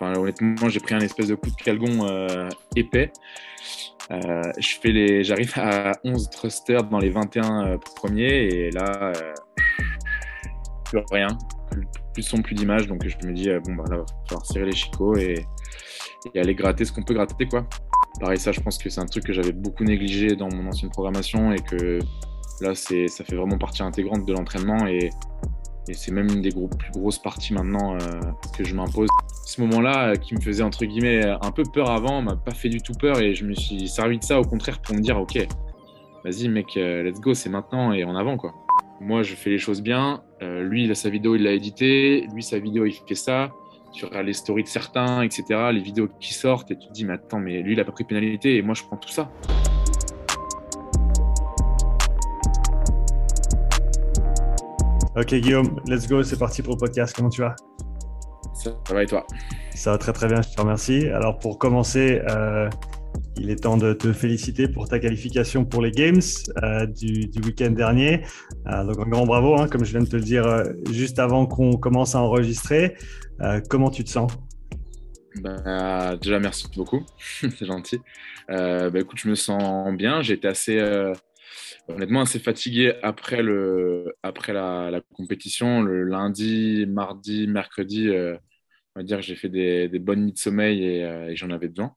Enfin, honnêtement, j'ai pris un espèce de coup de calgon euh, épais. Euh, je fais les, j'arrive à 11 thrusters dans les 21 euh, premiers et là, plus rien, plus, son, plus d'image. Donc je me dis, bon, bah là, va falloir serrer les chicots et, et aller gratter ce qu'on peut gratter, quoi. Pareil, ça, je pense que c'est un truc que j'avais beaucoup négligé dans mon ancienne programmation et que là, c'est, ça fait vraiment partie intégrante de l'entraînement et, et c'est même une des plus grosses parties maintenant euh, que je m'impose. Ce moment-là, euh, qui me faisait entre guillemets un peu peur avant, m'a pas fait du tout peur et je me suis servi de ça au contraire pour me dire ok, vas-y mec, euh, let's go, c'est maintenant et en avant quoi. Moi, je fais les choses bien. lui, il a sa vidéo, il l'a édité. Lui, sa vidéo, il fait ça. Tu regardes les stories de certains, etc. Les vidéos qui sortent et tu te dis mais attends, mais lui, il a pas pris pénalité et moi, je prends tout ça. Ok Guillaume, let's go, c'est parti pour le podcast. Comment tu vas? Ça, va et toi? Ça va très très bien, je te remercie. Alors pour commencer, euh, il est temps de te féliciter pour ta qualification pour les Games euh, du, week-end dernier. Euh, donc un grand bravo, hein, comme je viens de te le dire juste avant qu'on commence à enregistrer. comment tu te sens? Bah, Déjà merci beaucoup, c'est gentil. Bah, écoute, je me sens bien, j'ai été assez honnêtement assez fatigué après, le, après la, compétition. Le lundi, mardi, mercredi, euh, on va dire que j'ai fait des, bonnes nuits de sommeil et, euh, j'en avais besoin.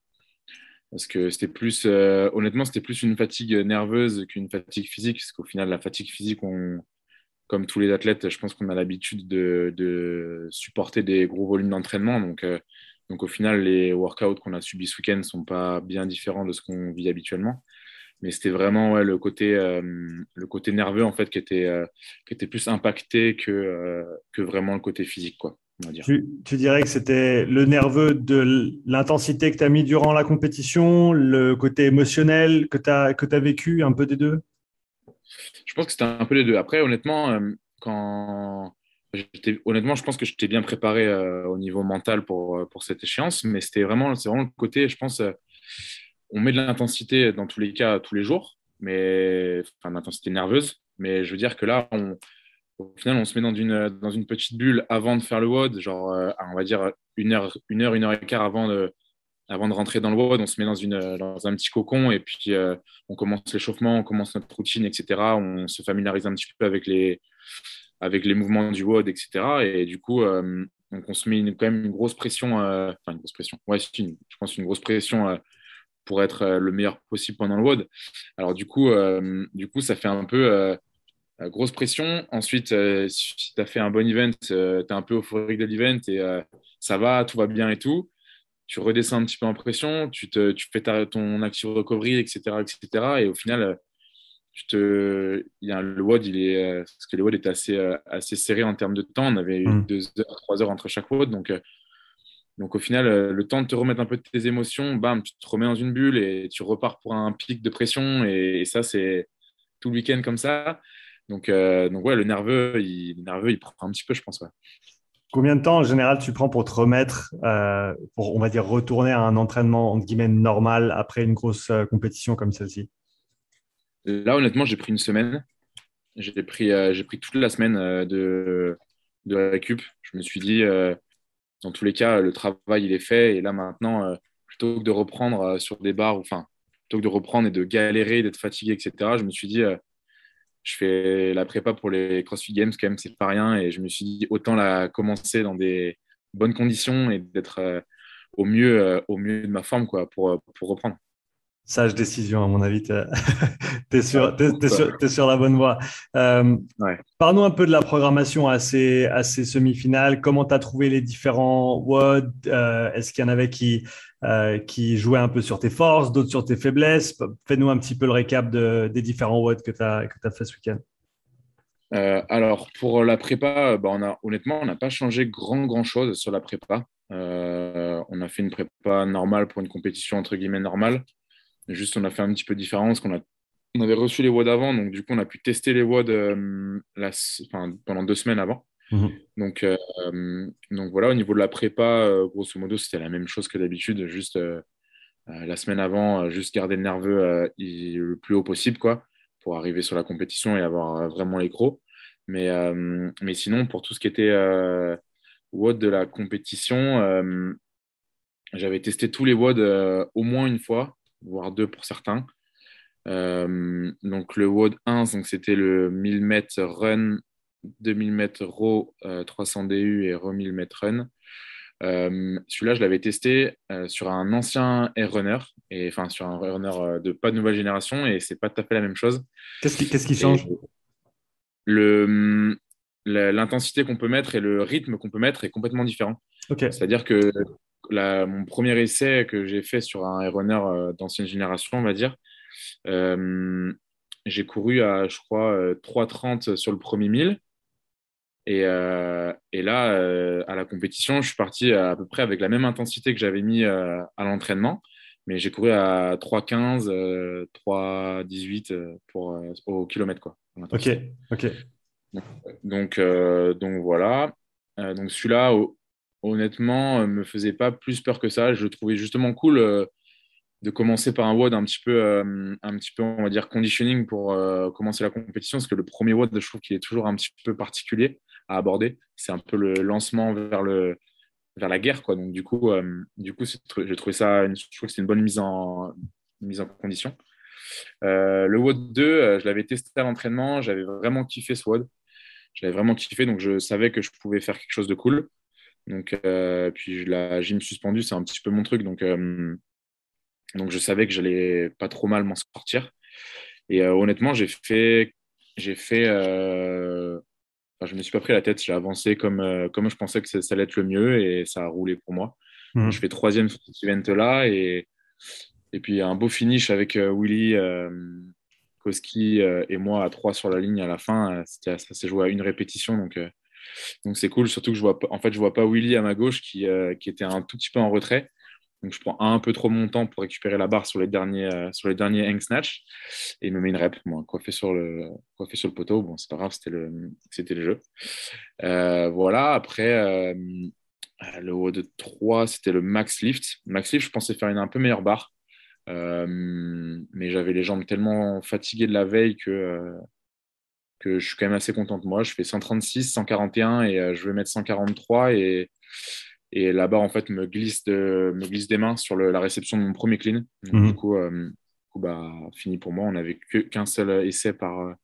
Parce que c'était plus, euh, honnêtement, c'était plus une fatigue nerveuse qu'une fatigue physique. Parce qu'au final, la fatigue physique, comme tous les athlètes, je pense qu'on a l'habitude de, de, supporter des gros volumes d'entraînement. Donc, donc, au final, les workouts qu'on a subis ce week-end ne sont pas bien différents de ce qu'on vit habituellement mais c'était vraiment ouais, le côté euh, le côté nerveux en fait qui était euh, qui était plus impacté que euh, que vraiment le côté physique quoi on va dire. Tu, tu dirais que c'était le nerveux de l'intensité que tu as mis durant la compétition, le côté émotionnel que tu as que as vécu un peu des deux? Je pense que c'était un peu les deux. Après honnêtement quand honnêtement, je pense que j'étais bien préparé au niveau mental pour, pour cette échéance, mais c'était vraiment, vraiment le côté, je pense, on met de l'intensité dans tous les cas tous les jours, mais enfin l'intensité nerveuse. Mais je veux dire que là, au final, on se met dans une, dans une petite bulle avant de faire le WOD, genre euh, on va dire une heure, une heure, une heure et quart avant de, avant de rentrer dans le WOD, on se met dans, une, dans un petit cocon et puis euh, on commence l'échauffement, on commence notre routine, etc. On se familiarise un petit peu avec les, avec les mouvements du WOD, etc. Et du coup, euh, on se met quand même une grosse pression, enfin une grosse pression, ouais, je pense une grosse pression pour être euh, le meilleur possible pendant le WOD. Alors du coup, euh, du coup ça fait un peu euh, grosse pression. Ensuite, si tu as fait un bon event, tu es un peu euphorique de l'event et ça va, tout va bien et tout. Tu redescends un petit peu en pression, tu, te, tu fais ton active recovery, etc., etc. Et au final, tu te, il y a, le WOD, il est, parce que le WOD était assez, assez serré en termes de temps. On avait eu mmh. deux heures, trois heures entre chaque WOD. Donc, donc au final, euh, le temps de te remettre un peu de tes émotions, bam, tu te remets dans une bulle et tu repars pour un pic de pression. Et, ça, c'est tout le week-end comme ça. Donc, euh, donc ouais, le nerveux, il, nerveux, il prend un petit peu, je pense. Combien de temps en général tu prends pour te remettre, euh, pour on va dire retourner à un entraînement entre guillemets normal après une grosse compétition comme celle-ci? Là, honnêtement, j'ai pris une semaine. J'ai pris, j'ai pris toute la semaine de, de récup. Je me suis dit, dans tous les cas, le travail, il est fait. Et là, maintenant, euh, plutôt que de reprendre euh, sur des bars, enfin, plutôt que de reprendre et de galérer, d'être fatigué, etc., je me suis dit, euh, je fais la prépa pour les CrossFit Games, quand même, c'est pas rien. Et je me suis dit, autant la commencer dans des bonnes conditions et d'être au, mieux, au mieux de ma forme pour reprendre. Sage décision, à mon avis. Tu es, sur, sur, la bonne voie. Euh, Parle-nous un peu de la programmation à ces, semi-finales. Comment tu as trouvé les différents WOD euh, Est-ce qu'il y en avait qui, euh, qui jouaient un peu sur tes forces, d'autres sur tes faiblesses? Fais-nous un petit peu le récap des différents WOD que tu as, as, fait ce week-end. Alors, pour la prépa, bah, on a, honnêtement, on n'a pas changé grand, grand chose sur la prépa. on a fait une prépa normale pour une compétition entre guillemets normale. Juste, on a fait un petit peu différent parce qu'on a, on avait reçu les WOD avant, donc du coup, on a pu tester les WOD euh, pendant deux semaines avant. Mhm. Donc, euh, donc voilà, au niveau de la prépa, euh, grosso modo, c'était la même chose que d'habitude, juste la semaine avant, juste garder le nerveux le plus haut possible, quoi, pour arriver sur la compétition et avoir vraiment les crocs. Mais, mais sinon, pour tout ce qui était WOD de la compétition, j'avais testé tous les WOD au moins une fois, voire deux pour certains. donc le WOD 1, c'était le 1000 m run, 2000 m row, 300 DU et row 1000 m run. Celui-là, je l'avais testé sur un ancien Air Runner, et enfin sur un Runner de pas de nouvelle génération, et c'est pas tout à fait la même chose. Qu'est-ce qui, qui change? L'intensité qu'on peut mettre et le rythme qu'on peut mettre est complètement différent. C'est-à-dire que mon premier essai que j'ai fait sur un runner euh, d'ancienne génération, on va dire, euh, j'ai couru à, je crois, 3,30 euh, sur le premier 1000. Et, et là, à la compétition, je suis parti à, peu près avec la même intensité que j'avais mis à l'entraînement, mais j'ai couru à 3,15, 3,18 pour, au kilomètre. Quoi, ok, ok. Donc, euh, donc voilà. Donc celui-là, honnêtement, euh, me faisait pas plus peur que ça. Je trouvais justement cool de commencer par un WOD un petit peu, peu, on va dire, conditioning pour commencer la compétition, parce que le premier WOD, je trouve qu'il est toujours un petit peu particulier à aborder. C'est un peu le lancement vers la guerre, quoi. Donc du coup, du coup, j'ai trouvé ça, je trouve c'est une bonne mise en mise en condition. le WOD 2, je l'avais testé à l'entraînement, j'avais vraiment kiffé ce WOD j'avais vraiment kiffé, donc je savais que je pouvais faire quelque chose de cool. Donc, euh, puis la gym suspendue, c'est un petit peu mon truc, donc, euh, donc je savais que j'allais pas trop mal m'en sortir. Et euh, honnêtement, j'ai fait, j'ai fait, enfin, je me suis pas pris la tête, j'ai avancé comme, comme je pensais que ça, allait être le mieux et ça a roulé pour moi. Mmh. Je fais troisième sur cet event là et et puis un beau finish avec Willy Koski et moi à trois sur la ligne à la fin. Ça s'est joué à une répétition. Donc, donc c'est cool. Surtout que je vois, en fait, je vois pas Willy à ma gauche qui, qui était un tout petit peu en retrait. Donc, je prends un peu trop mon temps pour récupérer la barre sur les derniers, sur les derniers hang snatch et il me met une rep, moi, coiffé sur le, coiffé sur le poteau. Bon, c'est pas grave, c'était le, c'était le jeu. voilà. Après, le haut de 3, c'était le max lift. Max lift, je pensais faire une un peu meilleure barre. Euh, mais j'avais les jambes tellement fatiguées de la veille que, euh, que je suis quand même assez content de moi. Je fais 136, 141 et euh, je vais mettre 143 et, et barre en fait me glisse, de, me glisse des mains sur la réception de mon premier clean. Mhm. Du coup, bah, fini pour moi. On n'avait qu'un seul essai par,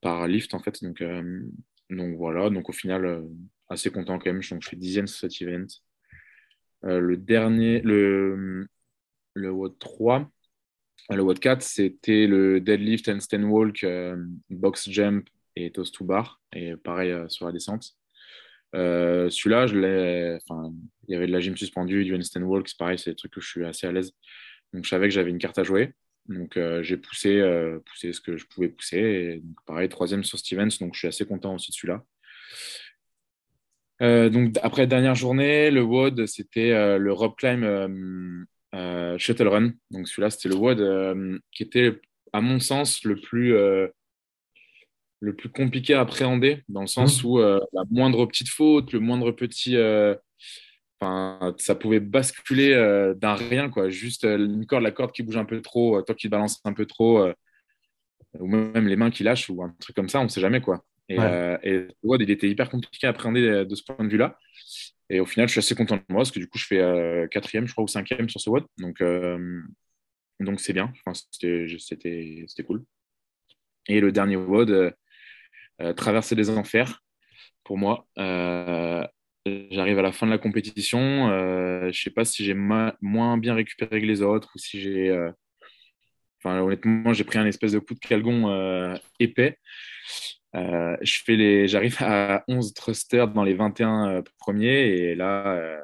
par lift en fait. Donc, donc voilà, donc au final, assez content quand même. Donc, je fais dixième sur cet event. le dernier, le, le WOD 3. Le WOD 4, c'était le deadlift and stand walk, euh, box jump et toast to bar. Et pareil euh, sur la descente. Euh, celui-là, il y avait de la gym suspendue, du handstand walk, c'est pareil, c'est des trucs que je suis assez à l'aise. Donc, je savais que j'avais une carte à jouer. Donc, j'ai poussé, poussé ce que je pouvais pousser. Et donc, pareil, troisième sur Stevens. Donc, je suis assez content aussi de celui-là. donc, après dernière journée, le WOD, c'était le rope climb euh, Shuttle Run. Donc celui-là, c'était le WOD euh, qui était, à mon sens, le plus, euh, le plus compliqué à appréhender, dans le sens mmh. où la moindre petite faute, le moindre petit... Ça pouvait basculer d'un rien, quoi. Juste une corde, la corde qui bouge un peu trop, toi qui balance un peu trop, ou même les mains qui lâchent, ou un truc comme ça, on ne sait jamais, quoi. Et, et, le WOD, il était hyper compliqué à appréhender de ce point de vue-là. Et au final, je suis assez content de moi parce que du coup, je fais euh, quatrième, je crois, ou cinquième sur ce WOD. Donc, euh, donc c'est bien. c'était, cool. Et le dernier WOD, euh, traverser les enfers, pour moi. j'arrive à la fin de la compétition. je ne sais pas si j'ai moins bien récupéré que les autres ou si j'ai. Enfin, honnêtement, j'ai pris un espèce de coup de calgon épais. Euh, je fais les, j'arrive à 11 thrusters dans les 21 euh, premiers et là, euh,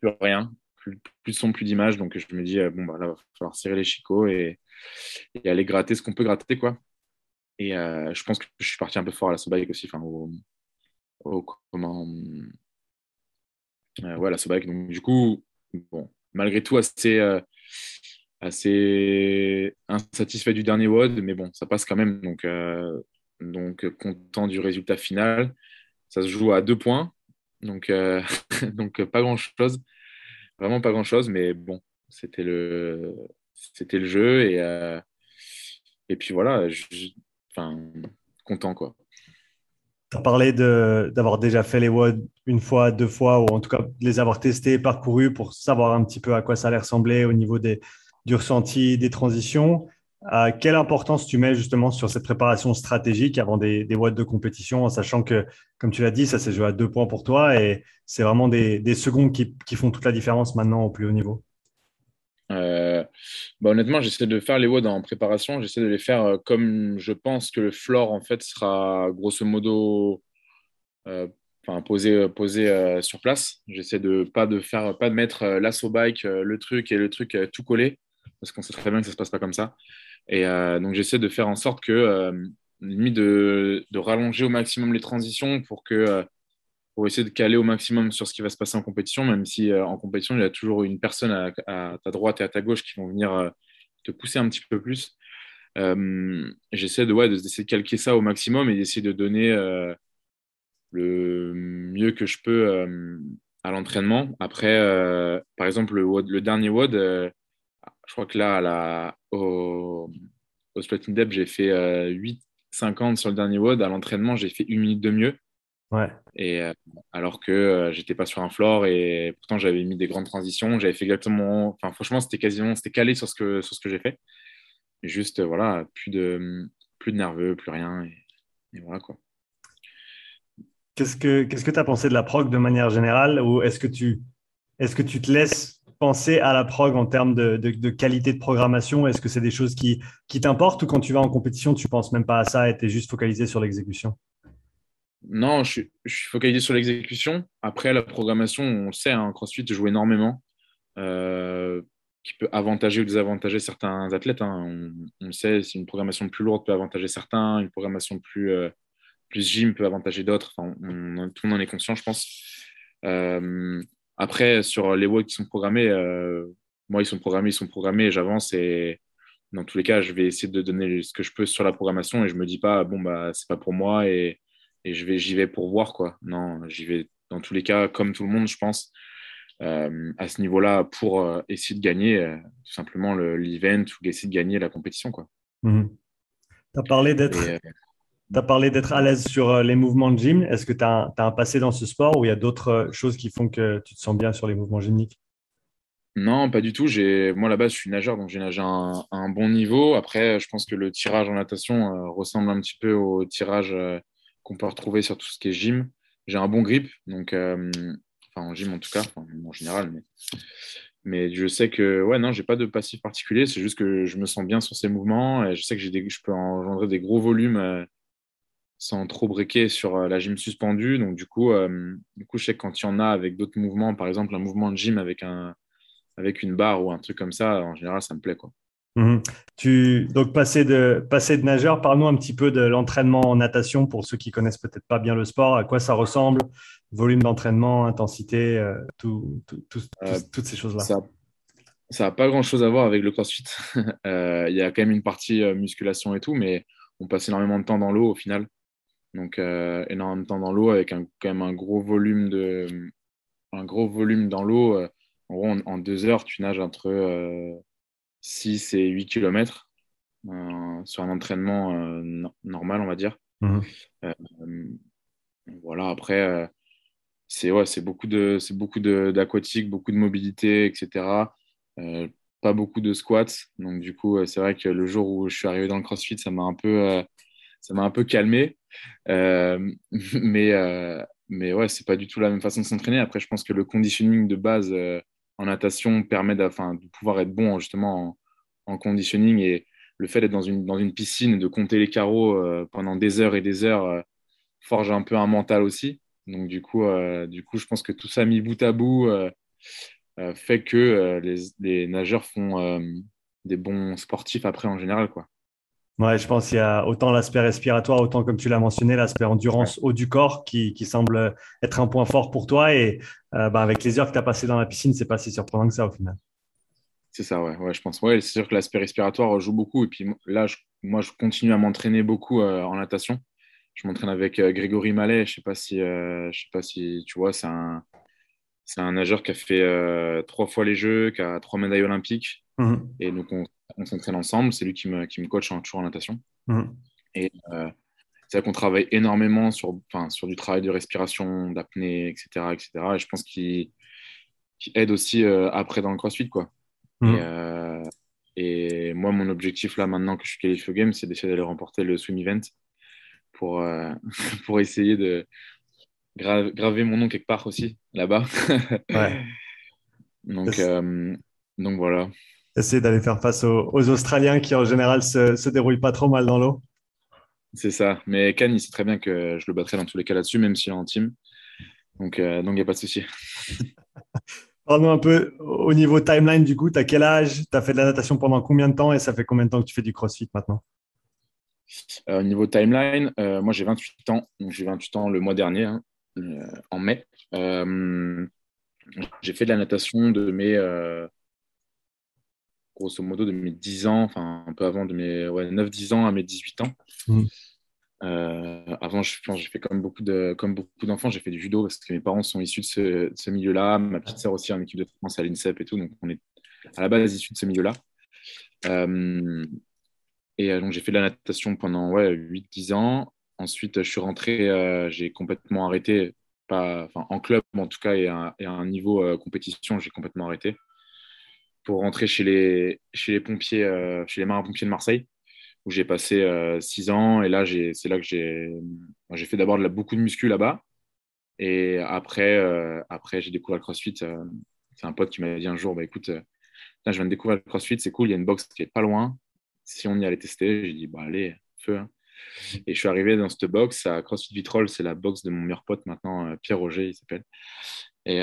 plus rien, plus, de son, plus d'image. Donc je me dis, bon, bah, là, va falloir serrer les chicots et, aller gratter ce qu'on peut gratter. quoi. Et je pense que je suis parti un peu fort à la Sobike aussi, enfin, au, comment. ouais, la Sobike. Donc du coup, bon, malgré tout, assez insatisfait du dernier WOD, mais bon, ça passe quand même. Donc, euh, donc content du résultat final. Ça se joue à deux points, donc, euh, donc pas grand-chose. Vraiment pas grand-chose, mais bon, c'était le, c'était le jeu. Et, euh, et puis voilà, enfin, content quoi. Tu as parlé d'avoir déjà fait les WOD une fois, deux fois, ou en tout cas de les avoir testés, parcourus pour savoir un petit peu à quoi ça allait ressembler au niveau des, du ressenti, des transitions. Quelle importance tu mets justement sur cette préparation stratégique avant des, des de compétition, en sachant que, comme tu l'as dit, ça s'est joué à deux points pour toi et c'est vraiment des, des secondes qui, qui, font toute la différence maintenant au plus haut niveau? Euh, bah honnêtement, j'essaie de faire les WOD en préparation. J'essaie de les faire euh, comme je pense que le floor en fait sera grosso modo euh, posé, posé sur place. J'essaie de pas de faire pas de mettre l'assaut bike, le truc et le truc tout collé parce qu'on sait très bien que ça se passe pas comme ça. Et donc j'essaie de faire en sorte que limite de, de, rallonger au maximum les transitions pour que pour essayer de caler au maximum sur ce qui va se passer en compétition, même si euh, en compétition, il y a toujours une personne à, ta droite et à ta gauche qui vont venir euh, te pousser un petit peu plus. Euh, j'essaie de, ouais, d'essayer de calquer ça au maximum et d'essayer de donner le mieux que je peux à l'entraînement. Après, par exemple, le, dernier WOD, je crois que là, à la, au, au Splitting Depth, j'ai fait 8,50 sur le dernier WOD. À l'entraînement, j'ai fait une minute de mieux. Ouais. Et euh, alors que euh, j'étais pas sur un floor et pourtant j'avais mis des grandes transitions, j'avais fait exactement. Enfin, franchement, c'était quasiment, c'était calé sur ce que sur ce que j'ai fait. juste, voilà, plus de plus de nerveux, plus rien et, voilà quoi. Qu'est-ce que qu'est-ce que tu as pensé de la prog de manière générale ou est-ce que tu est-ce que tu te laisses penser à la prog en termes de, qualité de programmation? Est-ce que c'est des choses qui, t'importent ou quand tu vas en compétition, tu penses même pas à ça et tu es juste focalisé sur l'exécution? Non, je, suis focalisé sur l'exécution. Après, la programmation, on le sait, hein, CrossFit joue énormément, euh, qui peut avantager ou désavantager certains athlètes. Hein. On, le sait, si une programmation plus lourde peut avantager certains, une programmation plus, euh, plus gym peut avantager d'autres. tout le monde en est conscient, je pense. Euh, après, sur les WOD qui sont programmés, moi, ils sont programmés, ils sont programmés, j'avance et dans tous les cas, je vais essayer de donner ce que je peux sur la programmation et je me dis pas, bon, bah, c'est pas pour moi et et je vais, j'y vais pour voir quoi. Non, j'y vais dans tous les cas comme tout le monde, je pense, euh, à ce niveau-là pour euh, essayer de gagner euh, tout simplement l'event ou essayer de gagner la compétition quoi. Mhm. Tu as parlé d'être. As parlé d'être à l'aise sur les mouvements de gym. Est-ce que tu as, un passé dans ce sport ou il y a d'autres choses qui font que tu te sens bien sur les mouvements gymniques? Non, pas du tout. Moi, là-bas, je suis nageur, donc j'ai nagé à un, bon niveau. Après, je pense que le tirage en natation ressemble un petit peu au tirage qu'on peut retrouver sur tout ce qui est gym. J'ai un bon grip, donc, euh, enfin en gym en tout cas, en général, mais, je sais que, ouais, non, j'ai pas de passif particulier, c'est juste que je me sens bien sur ces mouvements et je sais que je peux engendrer des gros volumes euh, sans trop briquer sur euh, la gym suspendue. Donc, du coup, du coup, je sais que quand il y en a avec d'autres mouvements, par exemple, un mouvement de gym avec, un, avec une barre ou un truc comme ça, en général, ça me plaît, quoi. Mhm. Tu, donc, passer de, passer de nageur, parle-nous un petit peu de l'entraînement en natation pour ceux qui connaissent peut-être pas bien le sport, à quoi ça ressemble, volume d'entraînement, intensité, euh, tout, euh, toutes ces choses-là. Ça n'a pas grand-chose à voir avec le crossfit. Euh, il y a quand même une partie musculation et tout, mais on passe énormément de temps dans l'eau au final. Donc, énormément de temps dans l'eau avec un, quand même un gros volume, de, un gros volume dans l'eau. En gros, en, deux heures, tu nages entre 6 et 8 km euh, sur un entraînement euh, normal, on va dire. Mhm. Euh, voilà, après, c'est ouais, beaucoup de c'est beaucoup d'aquatique, beaucoup de mobilité, etc. pas beaucoup de squats. Donc, du coup, c'est vrai que le jour où je suis arrivé dans le CrossFit, ça m'a un peu, ça m'a un peu calmé. mais, mais ouais, c'est pas du tout la même façon de s'entraîner. Après, je pense que le conditioning de base en natation permet de, pouvoir être bon justement en, conditioning et le fait d'être dans une, dans une piscine, de compter les carreaux euh, pendant des heures et des heures, euh, forge un peu un mental aussi. Donc du coup, euh, du coup, je pense que tout ça mis bout à bout fait que les, les, nageurs font des bons sportifs après en général. Quoi. Ouais, je pense qu'il y a autant l'aspect respiratoire, autant comme tu l'as mentionné, l'aspect endurance haut du corps qui, qui, semble être un point fort pour toi. Et euh, bah, avec les heures que tu as passées dans la piscine, c'est pas si surprenant que ça au final. C'est ça, ouais, ouais, je pense. Ouais, c'est sûr que l'aspect respiratoire joue beaucoup. Et puis là, moi, je continue à m'entraîner beaucoup euh, en natation. Je m'entraîne avec euh, Grégory Mallet. Je sais pas si, je sais pas si tu vois, c'est un, c'est un nageur qui a fait trois fois les Jeux, qui a trois médailles olympiques. Mmh. Et donc, on on s'entraîne ensemble. C'est lui qui me, qui me coach en, toujours en natation. Mhm. Et, euh, c'est vrai qu'on travaille énormément sur, sur du travail de respiration, d'apnée, etc., etc. Et je pense qu'il aide aussi après dans le CrossFit, quoi. Mmh. Et, et, moi, mon objectif là, maintenant que je suis qualifié au game, c'est d'essayer d'aller remporter le swim event pour, pour essayer de graver mon nom quelque part aussi, là-bas. ouais. donc, donc voilà essayer d'aller faire face aux, Australiens qui en général se, se déroulent pas trop mal dans l'eau. C'est ça. Mais Khan, il sait très bien que je le battrai dans tous les cas là-dessus, même s'il est en team. Donc, euh, donc il n'y a pas de souci. Parle-nous un peu au niveau timeline, du coup, tu as quel âge? Tu as fait de la natation pendant combien de temps? Et ça fait combien de temps que tu fais du crossfit maintenant? Euh, Au niveau timeline, euh, moi j'ai 28 ans. Donc j'ai 28 ans le mois dernier, hein, en mai. j'ai fait de la natation de mes grosso modo de mes 10 ans, enfin un peu avant de mes ouais, 9-10 ans à mes 18 ans. Mmh. Euh, avant, je pense j'ai fait comme beaucoup de comme beaucoup d'enfants, j'ai fait du judo parce que mes parents sont issus de ce, milieu-là. Ma petite sœur aussi en équipe de France à l'INSEP et tout, donc on est à la base issus de ce milieu-là. Euh, et euh, donc j'ai fait de la natation pendant ouais, 8-10 ans. Ensuite, je suis rentré, j'ai complètement arrêté, pas, en club en tout cas, et à, un niveau compétition, j'ai complètement arrêté pour rentrer chez les, chez les pompiers, euh, chez les marins-pompiers de Marseille, où j'ai passé euh, six ans. Et là, c'est là que j'ai fait d'abord beaucoup de muscu là-bas. Et après, euh, après j'ai découvert le CrossFit. c'est un pote qui m'a dit un jour, bah, écoute, là, je viens de découvrir le CrossFit, c'est cool, il y a une box qui est pas loin. Si on y allait tester, j'ai dit, bah allez, feu. Hein. Et je suis arrivé dans cette box à CrossFit Vitrol, c'est la box de mon meilleur pote maintenant, Pierre Roger, il s'appelle, et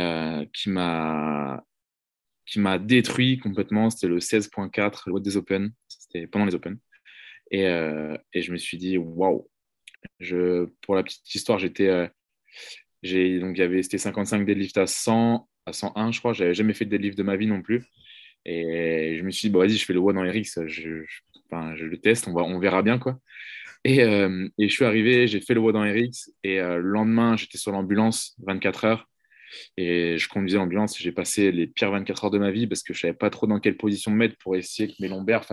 qui m'a qui m'a détruit complètement. C'était le 16.4, le What des Open. C'était pendant les Open. Et, euh, et je me suis dit, waouh! Pour la petite histoire, j'étais. Euh, donc il y avait c'était 55 deadlift à 100 à 101 je crois j'avais jamais fait de deadlift de ma vie non plus et je me suis dit bon vas-y je fais le WOD dans RX je, je, le teste on va on verra bien quoi et, euh, et je suis arrivé j'ai fait le WOD dans RX et le lendemain j'étais sur l'ambulance 24 heures et je conduisais l'ambulance j'ai passé les pires 24 heures de ma vie parce que je savais pas trop dans quelle position me mettre pour essayer que mes lombaires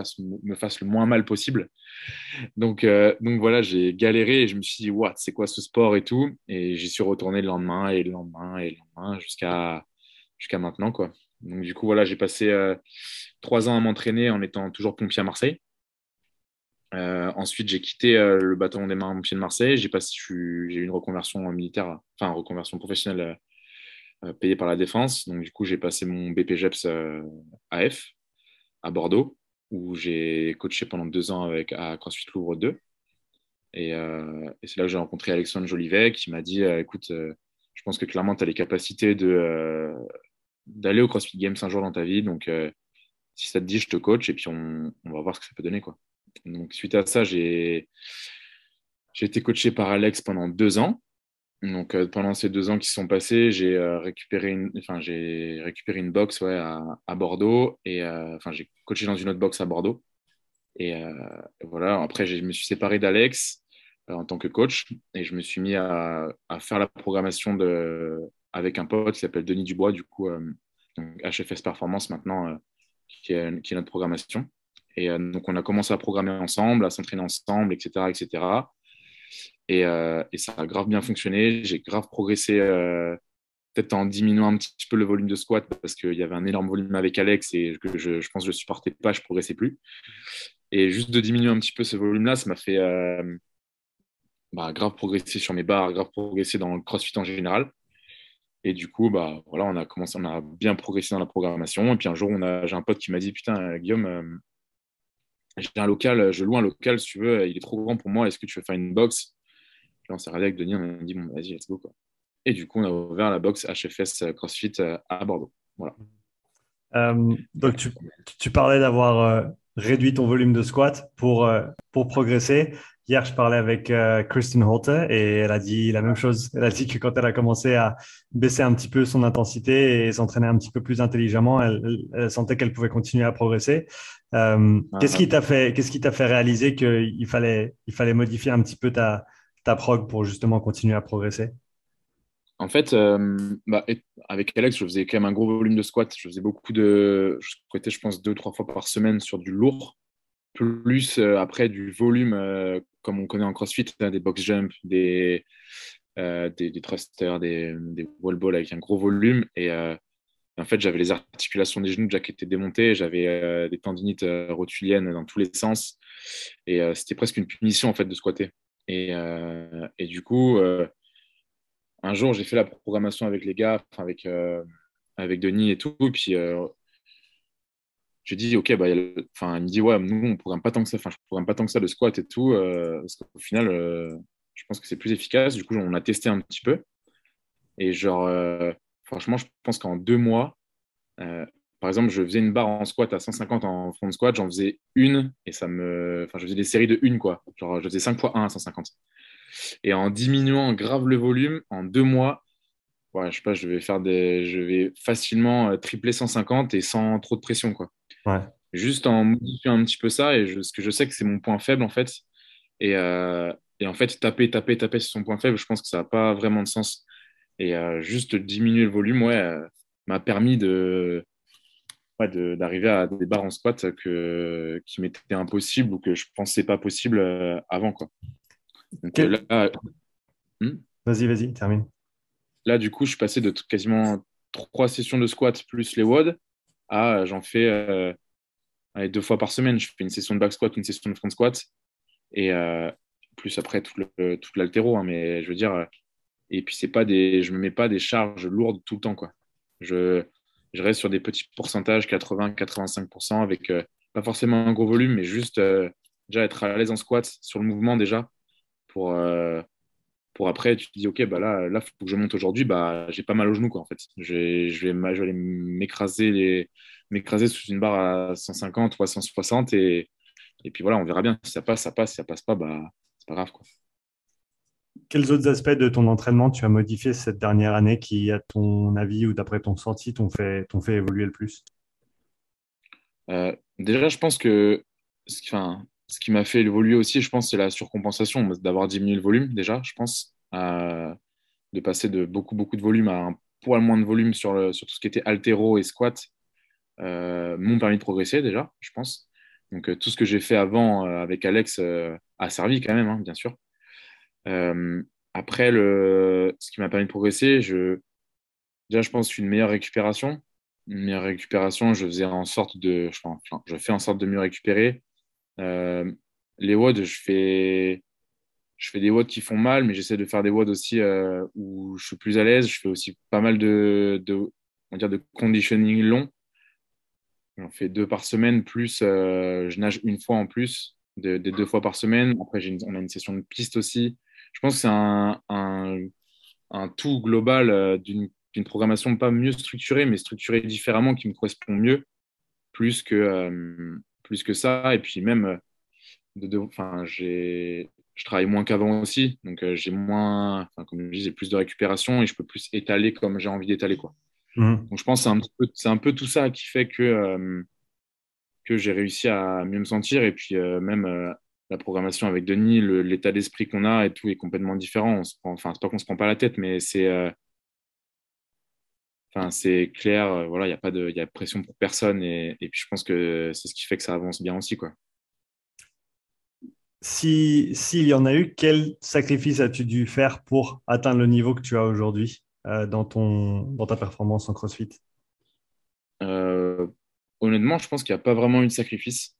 me fassent le moins mal possible. Donc, euh, voilà, j'ai galéré et je me suis dit, what, c'est quoi ce sport et tout? Et j'y suis retourné le lendemain et le lendemain et le lendemain jusqu'à maintenant. Quoi. Donc du coup, voilà, j'ai passé euh, trois ans à m'entraîner en étant toujours pompier à Marseille. Euh, ensuite, j'ai quitté le bâtiment des marins-pompiers de Marseille. J'ai eu une reconversion militaire, enfin, reconversion professionnelle euh, payé par la défense. Donc, du coup, j'ai passé mon BPGEPS euh, AF à Bordeaux, où j'ai coaché pendant deux ans avec, à CrossFit Louvre 2. Euh, et, c'est là que j'ai rencontré Alexandre Jolivet qui m'a dit écoute, je pense que clairement, tu as les capacités d'aller au CrossFit Games un jour dans ta vie. Donc, si ça te dit, je te coach et puis on, on, va voir ce que ça peut donner. Quoi. Donc, suite à ça, j'ai, été coaché par Alex pendant deux ans. Donc, euh, pendant ces deux ans qui sont passés, j'ai euh, récupéré, une, enfin, récupéré une box ouais, à, Bordeaux et euh, j'ai coaché dans une autre box à Bordeaux. Et, voilà, après, je me suis séparé d'Alex en tant que coach et je me suis mis à, à, faire la programmation de, avec un pote qui s'appelle Denis Dubois, du coup, donc HFS Performance maintenant, qui est, qui, est, notre programmation. Et donc, on a commencé à programmer ensemble, à s'entraîner ensemble, etc., etc. Euh, et, ça a grave bien fonctionné. J'ai grave progressé, euh, peut-être en diminuant un petit peu le volume de squat parce qu'il y avait un énorme volume avec Alex et que je, pense que je ne supportais pas, je ne progressais plus. Et juste de diminuer un petit peu ce volume-là, ça m'a fait euh, bah, grave progresser sur mes barres, grave progresser dans le crossfit en général. Et du coup, bah, voilà, on a commencé, on a bien progressé dans la programmation. Et puis un jour, j'ai un pote qui m'a dit Putain, Guillaume, j'ai un local, je loue un local si tu veux, il est trop grand pour moi, est-ce que tu veux faire une box? On s'est avec Denis, on a dit, bon, vas-y, let's go. Quoi. Et du coup, on a ouvert la box HFS euh, CrossFit euh, à Bordeaux. Voilà. Euh, donc, tu, tu parlais d'avoir réduit ton volume de squat pour, pour progresser. Hier, je parlais avec Kristen Holte et elle a dit la même chose. Elle a dit que quand elle a commencé à baisser un petit peu son intensité et s'entraîner un petit peu plus intelligemment, elle, sentait qu'elle pouvait continuer à progresser. qu'est-ce qui t'a fait, qu'est-ce qui t'a fait réaliser qu'il fallait, il fallait modifier un petit peu ta, ta prog pour justement continuer à progresser? En fait, euh, bah, avec Alex, je faisais quand même un gros volume de squat. Je faisais beaucoup de. Je squattais, je pense, deux, trois fois par semaine sur du lourd, plus euh, après du volume euh, comme on connaît en CrossFit, hein, des box jump, des, des, thrusters, des, wall balls avec un gros volume. Et en fait, j'avais les articulations des genoux déjà qui étaient démontées, j'avais des tendinites rotuliennes dans tous les sens. Et c'était presque une punition en fait de squatter. Et du coup, un jour, j'ai fait la programmation avec les gars, avec, avec Denis et tout. Et puis, j'ai dit, OK, bah, enfin, il me dit, ouais, nous, on programme pas tant que ça, enfin, je programme pas tant que ça le squat et tout, euh, parce qu'au final, euh, je pense que c'est plus efficace. Du coup, on a testé un petit peu. Et genre, euh, franchement, je pense qu'en deux mois, par exemple, je faisais une barre en squat à 150 en front squat, j'en faisais une et ça me. Enfin, je faisais des séries de une, quoi. Genre, je faisais 5 fois 1 à 150. Et en diminuant grave le volume, en deux mois, ouais, je sais pas, je vais faire des. Je vais facilement tripler 150 et sans trop de pression, quoi. Juste en modifiant un petit peu ça, et je, parce que je sais que c'est mon point faible en fait. Et, euh, et, en fait, taper, taper, taper sur son point faible, je pense que ça n'a pas vraiment de sens. Et euh, juste diminuer le volume, ouais, euh, m'a permis de, ouais, d'arriver à des barres en squat que, qui m'étaient impossibles ou que je pensais pas possible avant. Quoi. Hmm vas-y, vas-y, termine. Là, du coup, je suis passé de quasiment trois sessions de squat plus les WOD ah, j'en fais euh, deux fois par semaine. Je fais une session de back squat, une session de front squat. Et euh, plus après tout, l'altéro. Hein, mais je veux dire, euh, et puis c'est pas des, je me mets pas des charges lourdes tout le temps. Quoi. Je, je reste sur des petits pourcentages, 80-85%, avec pas forcément un gros volume, mais juste déjà être à l'aise en squat sur le mouvement déjà pour, pour après, tu te dis, OK, bah là, là, faut que je monte aujourd'hui, bah, j'ai pas mal au genou, quoi, en fait. Je vais, je vais, aller m'écraser, m'écraser sous une barre à 150 ou à 160 et, et puis voilà, on verra bien. Si ça passe, ça passe. Si ça passe pas, bah, c'est pas grave, quoi. Quels autres aspects de ton entraînement tu as modifié cette dernière année qui, à ton avis ou d'après ton senti, t'ont fait, fait évoluer le plus? Euh, Déjà, je pense que enfin, ce qui m'a fait évoluer aussi, je pense, c'est la surcompensation, d'avoir diminué le volume déjà, je pense, de passer de beaucoup, beaucoup de volume à un poil moins de volume sur, sur tout ce qui était altéro et squat, euh, m'ont permis de progresser déjà, je pense. Donc euh, tout ce que j'ai fait avant euh, avec Alex a servi quand même, hein, bien sûr. après, le, ce qui m'a permis de progresser, je, déjà, je pense une meilleure récupération. Une meilleure récupération, je faisais en sorte de, je fais en sorte de mieux récupérer euh, les WOD, je fais, je fais des WOD qui font mal, mais j'essaie de faire des WOD aussi euh, où je suis plus à l'aise. Je fais aussi pas mal de, de, on dire de conditioning long. J'en fais deux par semaine, plus euh, je nage une fois en plus, des deux fois par semaine. Après, on a une session de piste aussi. Je pense que c'est un, un, un, tout global d'une programmation pas mieux structurée, mais structurée différemment qui me correspond mieux, plus que, plus que ça. Et puis même, euh, de, j'ai, je travaille moins qu'avant aussi, donc euh, j'ai moins, comme je dis, j'ai plus de récupération et je peux plus étaler comme j'ai envie d'étaler, quoi. Mmh. Donc je pense que c'est un, peu, c'est un peu tout ça qui fait que, euh, que j'ai réussi à mieux me sentir. Et puis même la programmation avec Denis, l'état d'esprit qu'on a et tout est complètement différent. On se prend, enfin, c'est pas qu'on se prend pas la tête, mais c'est Enfin, c'est clair, euh, voilà, il n'y a pas de, y a pression pour personne et, puis je pense que c'est ce qui fait que ça avance bien aussi, quoi. S'il y en a eu, quel sacrifice as-tu dû faire pour atteindre le niveau que tu as aujourd'hui euh, dans, ton, dans ta performance en CrossFit? Euh, Honnêtement, je pense qu'il n'y a pas vraiment eu de sacrifice.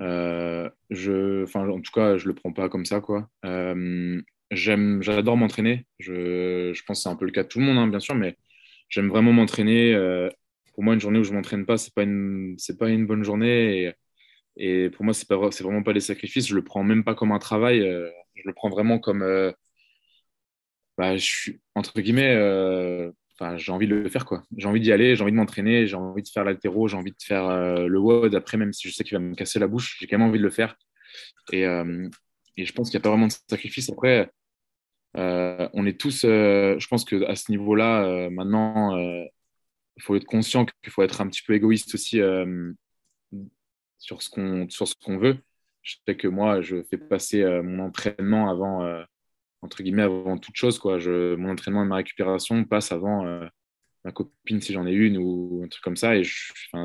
je, enfin, en tout cas, je ne le prends pas comme ça. Quoi. j'aime, j'adore m'entraîner. Je, je, pense que c'est un peu le cas de tout le monde, hein, bien sûr, mais j'aime vraiment m'entraîner. Euh, pour moi, une journée où je m'entraîne pas, c'est pas pas une bonne journée. Et, pour moi, c'est pas, c'est vraiment pas des sacrifices. Je le prends même pas comme un travail. Euh, je le prends vraiment comme, euh, bah, je suis entre guillemets. Enfin, j'ai envie de le faire quoi. J'ai envie d'y aller, j'ai envie de m'entraîner, j'ai envie de faire l'altéro, j'ai envie de faire le WOD après, même si je sais qu'il va me casser la bouche, j'ai quand même envie de le faire. Et, et je pense qu'il n'y a pas vraiment de sacrifice. Après, on est tous, euh, je pense qu'à ce niveau-là, euh, maintenant, il faut être conscient qu'il faut être un petit peu égoïste aussi sur ce qu'on veut. Je sais que moi, je fais passer mon entraînement avant, entre guillemets, avant toute chose. Quoi. Je, mon entraînement et ma récupération passent avant ma copine si j'en ai une ou un truc comme ça. Et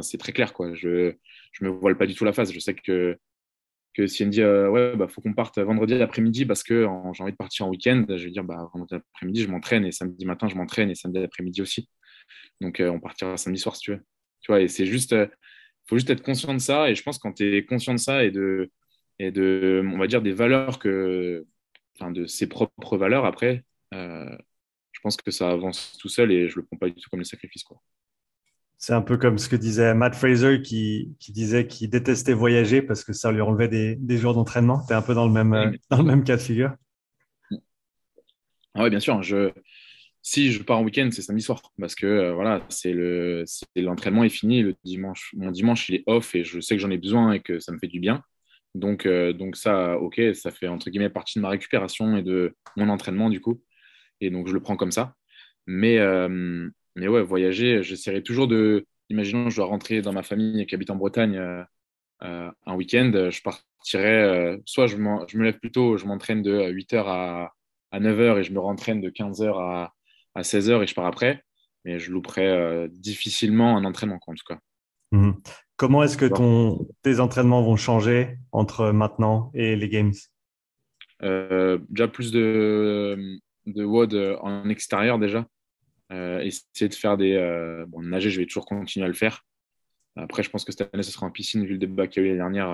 c'est très clair. Quoi. Je ne me voile pas du tout la face. Je sais que que si elle me dit ouais bah faut qu'on parte vendredi après-midi parce que j'ai envie de partir en week-end, je vais dire bah vendredi après-midi je m'entraîne et samedi matin je m'entraîne et samedi après-midi aussi. Donc on partira samedi soir si tu veux. Tu vois et c'est juste faut juste être conscient de ça et je pense quand tu es conscient de ça et de et de on va dire des valeurs que enfin de ses propres valeurs après je pense que ça avance tout seul et je le prends pas du tout comme le sacrifice quoi. C'est un peu comme ce que disait Matt Fraser qui, disait qu'il détestait voyager parce que ça lui enlevait des, jours d'entraînement. Tu es un peu dans le, même, euh, dans le même cas de figure. Ah oui, bien sûr. Je, si je pars en week-end, c'est samedi soir parce que euh, voilà, c'est le, l'entraînement est fini. Le dimanche, mon dimanche, il est off et je sais que j'en ai besoin et que ça me fait du bien. Donc, euh, donc ça, ok, ça fait entre guillemets partie de ma récupération et de mon entraînement du coup. Et donc je le prends comme ça. Mais, mais ouais, voyager, j'essaierai toujours de. Imaginons, je dois rentrer dans ma famille qui habite en Bretagne euh, euh, un week-end, je partirai. Euh, soit je, je, me lève plus tôt, je m'entraîne de 8h à, à 9h et je me rentraîne de 15h à, à 16h et je pars après. Mais je louperai difficilement un entraînement, en tout cas. Mmh. Comment est-ce que ton, tes entraînements vont changer entre maintenant et les Games? Déjà plus de, de WOD en extérieur déjà. Euh, essayer de faire des. Euh, bon, nager, je vais toujours continuer à le faire. Après, je pense que cette année, ce sera en piscine, vu le débat qu'il y a eu l'année dernière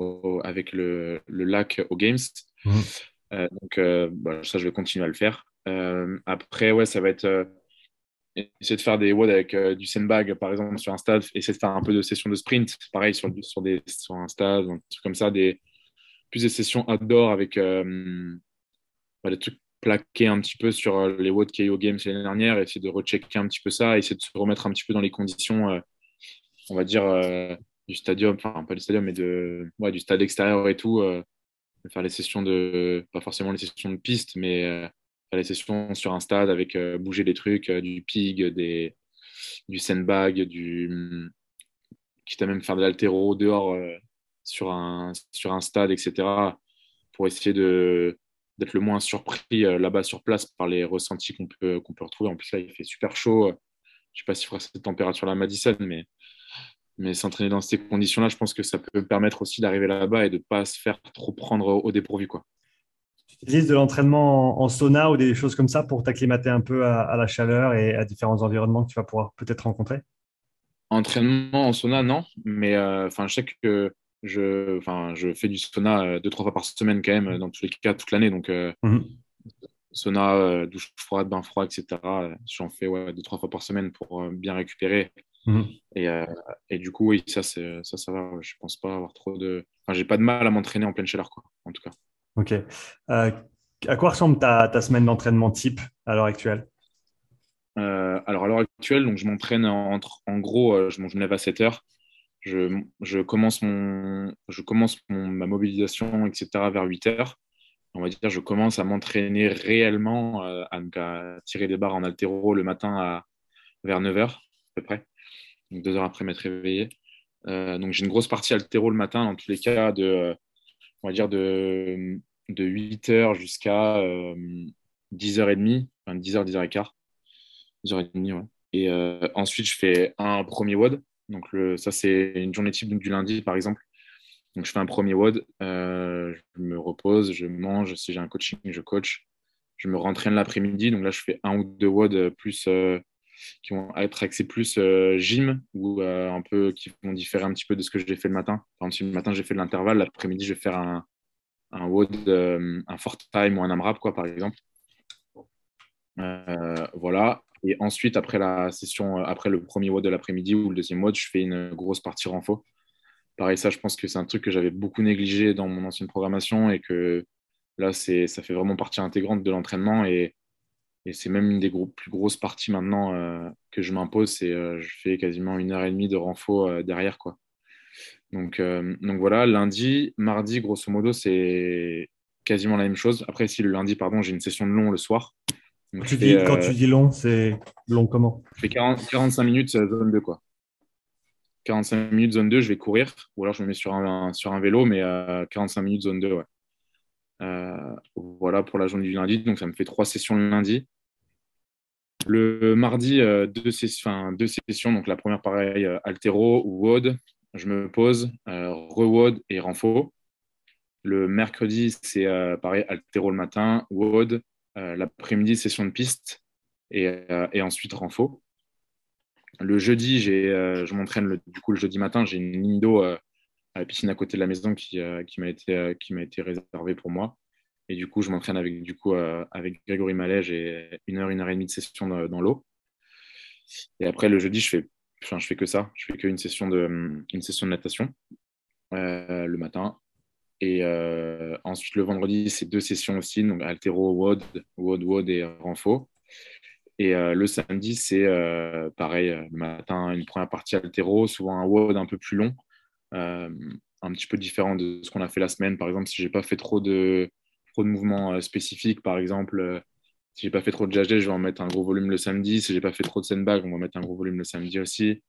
euh, avec le, le, lac aux Games. Mhm. donc, bah, ça, je vais continuer à le faire. après, ouais, ça va être essayer de faire des WOD avec du sandbag, par exemple, sur un stade, essayer de faire un peu de sessions de sprint, pareil, sur, sur, des, sur un stade, un truc comme ça, des, plus des sessions outdoor avec bah, des trucs plaquer un petit peu sur euh, les WOD KO Games l'année dernière, essayer de rechecker un petit peu ça, essayer de se remettre un petit peu dans les conditions, euh, on va dire, euh, du stadium, enfin pas du stadium, mais du stade extérieur et tout, faire les sessions de, pas forcément les sessions de piste, mais faire les sessions sur un stade avec bouger des trucs, du pig, du sandbag, du, quitte à même faire de l'altéro dehors sur un stade, etc., pour essayer de d'être le moins surpris euh, là-bas sur place par les ressentis qu'on peut, qu'on peut retrouver. En plus, là, il fait super chaud. Je ne sais pas s'il fera cette température-là à Madison, mais, mais s'entraîner dans ces conditions-là, je pense que ça peut permettre aussi d'arriver là-bas et de ne pas se faire trop prendre au dépourvu. Quoi. Tu utilises de l'entraînement en sauna ou des choses comme ça pour t'acclimater un peu à, la chaleur et à différents environnements que tu vas pouvoir peut-être rencontrer? Entraînement en sauna, non. Mais euh, je sais que je, enfin, je fais du sauna euh, deux, trois fois par semaine quand même, dans tous les cas, toute l'année. Donc, euh, mhm. sauna, euh, douche froide, bain froid, etc. J'en fais ouais, deux, trois fois par semaine pour bien récupérer. Mhm. Et, et, du coup, oui, ça, ça, ça va. Je pense pas avoir trop de. Enfin, j'ai pas de mal à m'entraîner en pleine chaleur, quoi, en tout cas. Ok. à quoi ressemble ta, ta semaine d'entraînement type à l'heure actuelle? Alors, à l'heure actuelle, donc, je m'entraîne entre, en gros, je, je me lève à 7 heures je, commence, ma mobilisation, etc., vers 8 heures. On va dire, je commence à m'entraîner réellement, euh, à, tirer des barres en altéro le matin vers 9 heures, à peu près. Donc, deux heures après m'être réveillé. Euh, donc, j'ai une grosse partie altéro le matin, dans tous les cas, de, on va dire, de, de 8 heures jusqu'à 10h30, euh, enfin 10h, 10h15. 10h30, ouais. Et ensuite, je fais un premier WOD donc, ça, c'est une journée type du lundi, par exemple. Donc, je fais un premier WOD, euh, je me repose, je mange. Si j'ai un coaching, je coach. Je me rentraîne l'après-midi. Donc là, je fais un ou deux WOD plus, euh, qui vont être axés plus euh, gym ou un peu qui vont différer un petit peu de ce que j'ai fait le matin. Par exemple, si le matin, j'ai fait de l'intervalle, l'après-midi, je vais faire un, un WOD, un fort time ou un AMRAP, quoi, par exemple. voilà. Et ensuite, après la session, euh, après le premier WOD de l'après-midi ou le deuxième WOD, je fais une grosse partie renfo. Pareil, ça, je pense que c'est un truc que j'avais beaucoup négligé dans mon ancienne programmation et que là, ça fait vraiment partie intégrante de l'entraînement et, et c'est même une des plus grosses parties maintenant euh, que je m'impose. C'est euh, je fais quasiment une heure et demie de renfo derrière, quoi. Donc, donc voilà, lundi, mardi, grosso modo, c'est quasiment la même chose. Après, si le lundi, pardon, j'ai une session de long le soir. Quand tu, dis, quand tu dis long, c'est long comment? Je fais 45 minutes euh, zone 2, quoi. 45 minutes zone 2, je vais courir, ou alors je me mets sur un, sur un vélo, mais 45 euh, minutes zone 2, ouais. Euh, voilà pour la journée du lundi, donc ça me fait trois sessions le lundi. Le mardi, deux, sessions, deux sessions, donc la première pareil, altéro ou WOD. je me pose, re-WOD et renfo. Le mercredi, c'est pareil, altéro le matin, WOD. L'après-midi, session de piste et, et ensuite renfo. Le jeudi, je m'entraîne du coup le jeudi matin, j'ai une ligne d'eau à la piscine à côté de la maison qui, m'a été, réservée pour moi. Et du coup, je m'entraîne avec, avec Grégory Mallet. J'ai une heure, une heure et demie de session dans, l'eau. Et après, le jeudi, je fais, enfin, je fais que ça. Je fais qu'une session de, session de natation euh, le matin. Et euh, ensuite, le vendredi, c'est deux sessions aussi. Donc, altéro, WOD, WOD, WOD et renfo. Et euh, le samedi, c'est pareil, le matin, une première partie altéro, souvent un WOD un peu plus long, un petit peu différent de ce qu'on a fait la semaine. Par exemple, si j'ai pas fait trop de, trop de mouvements spécifiques, par exemple, si j'ai pas fait trop de jazz, je vais en mettre un gros volume le samedi. Si j'ai pas fait trop de sandbag, on va mettre un gros volume le samedi aussi.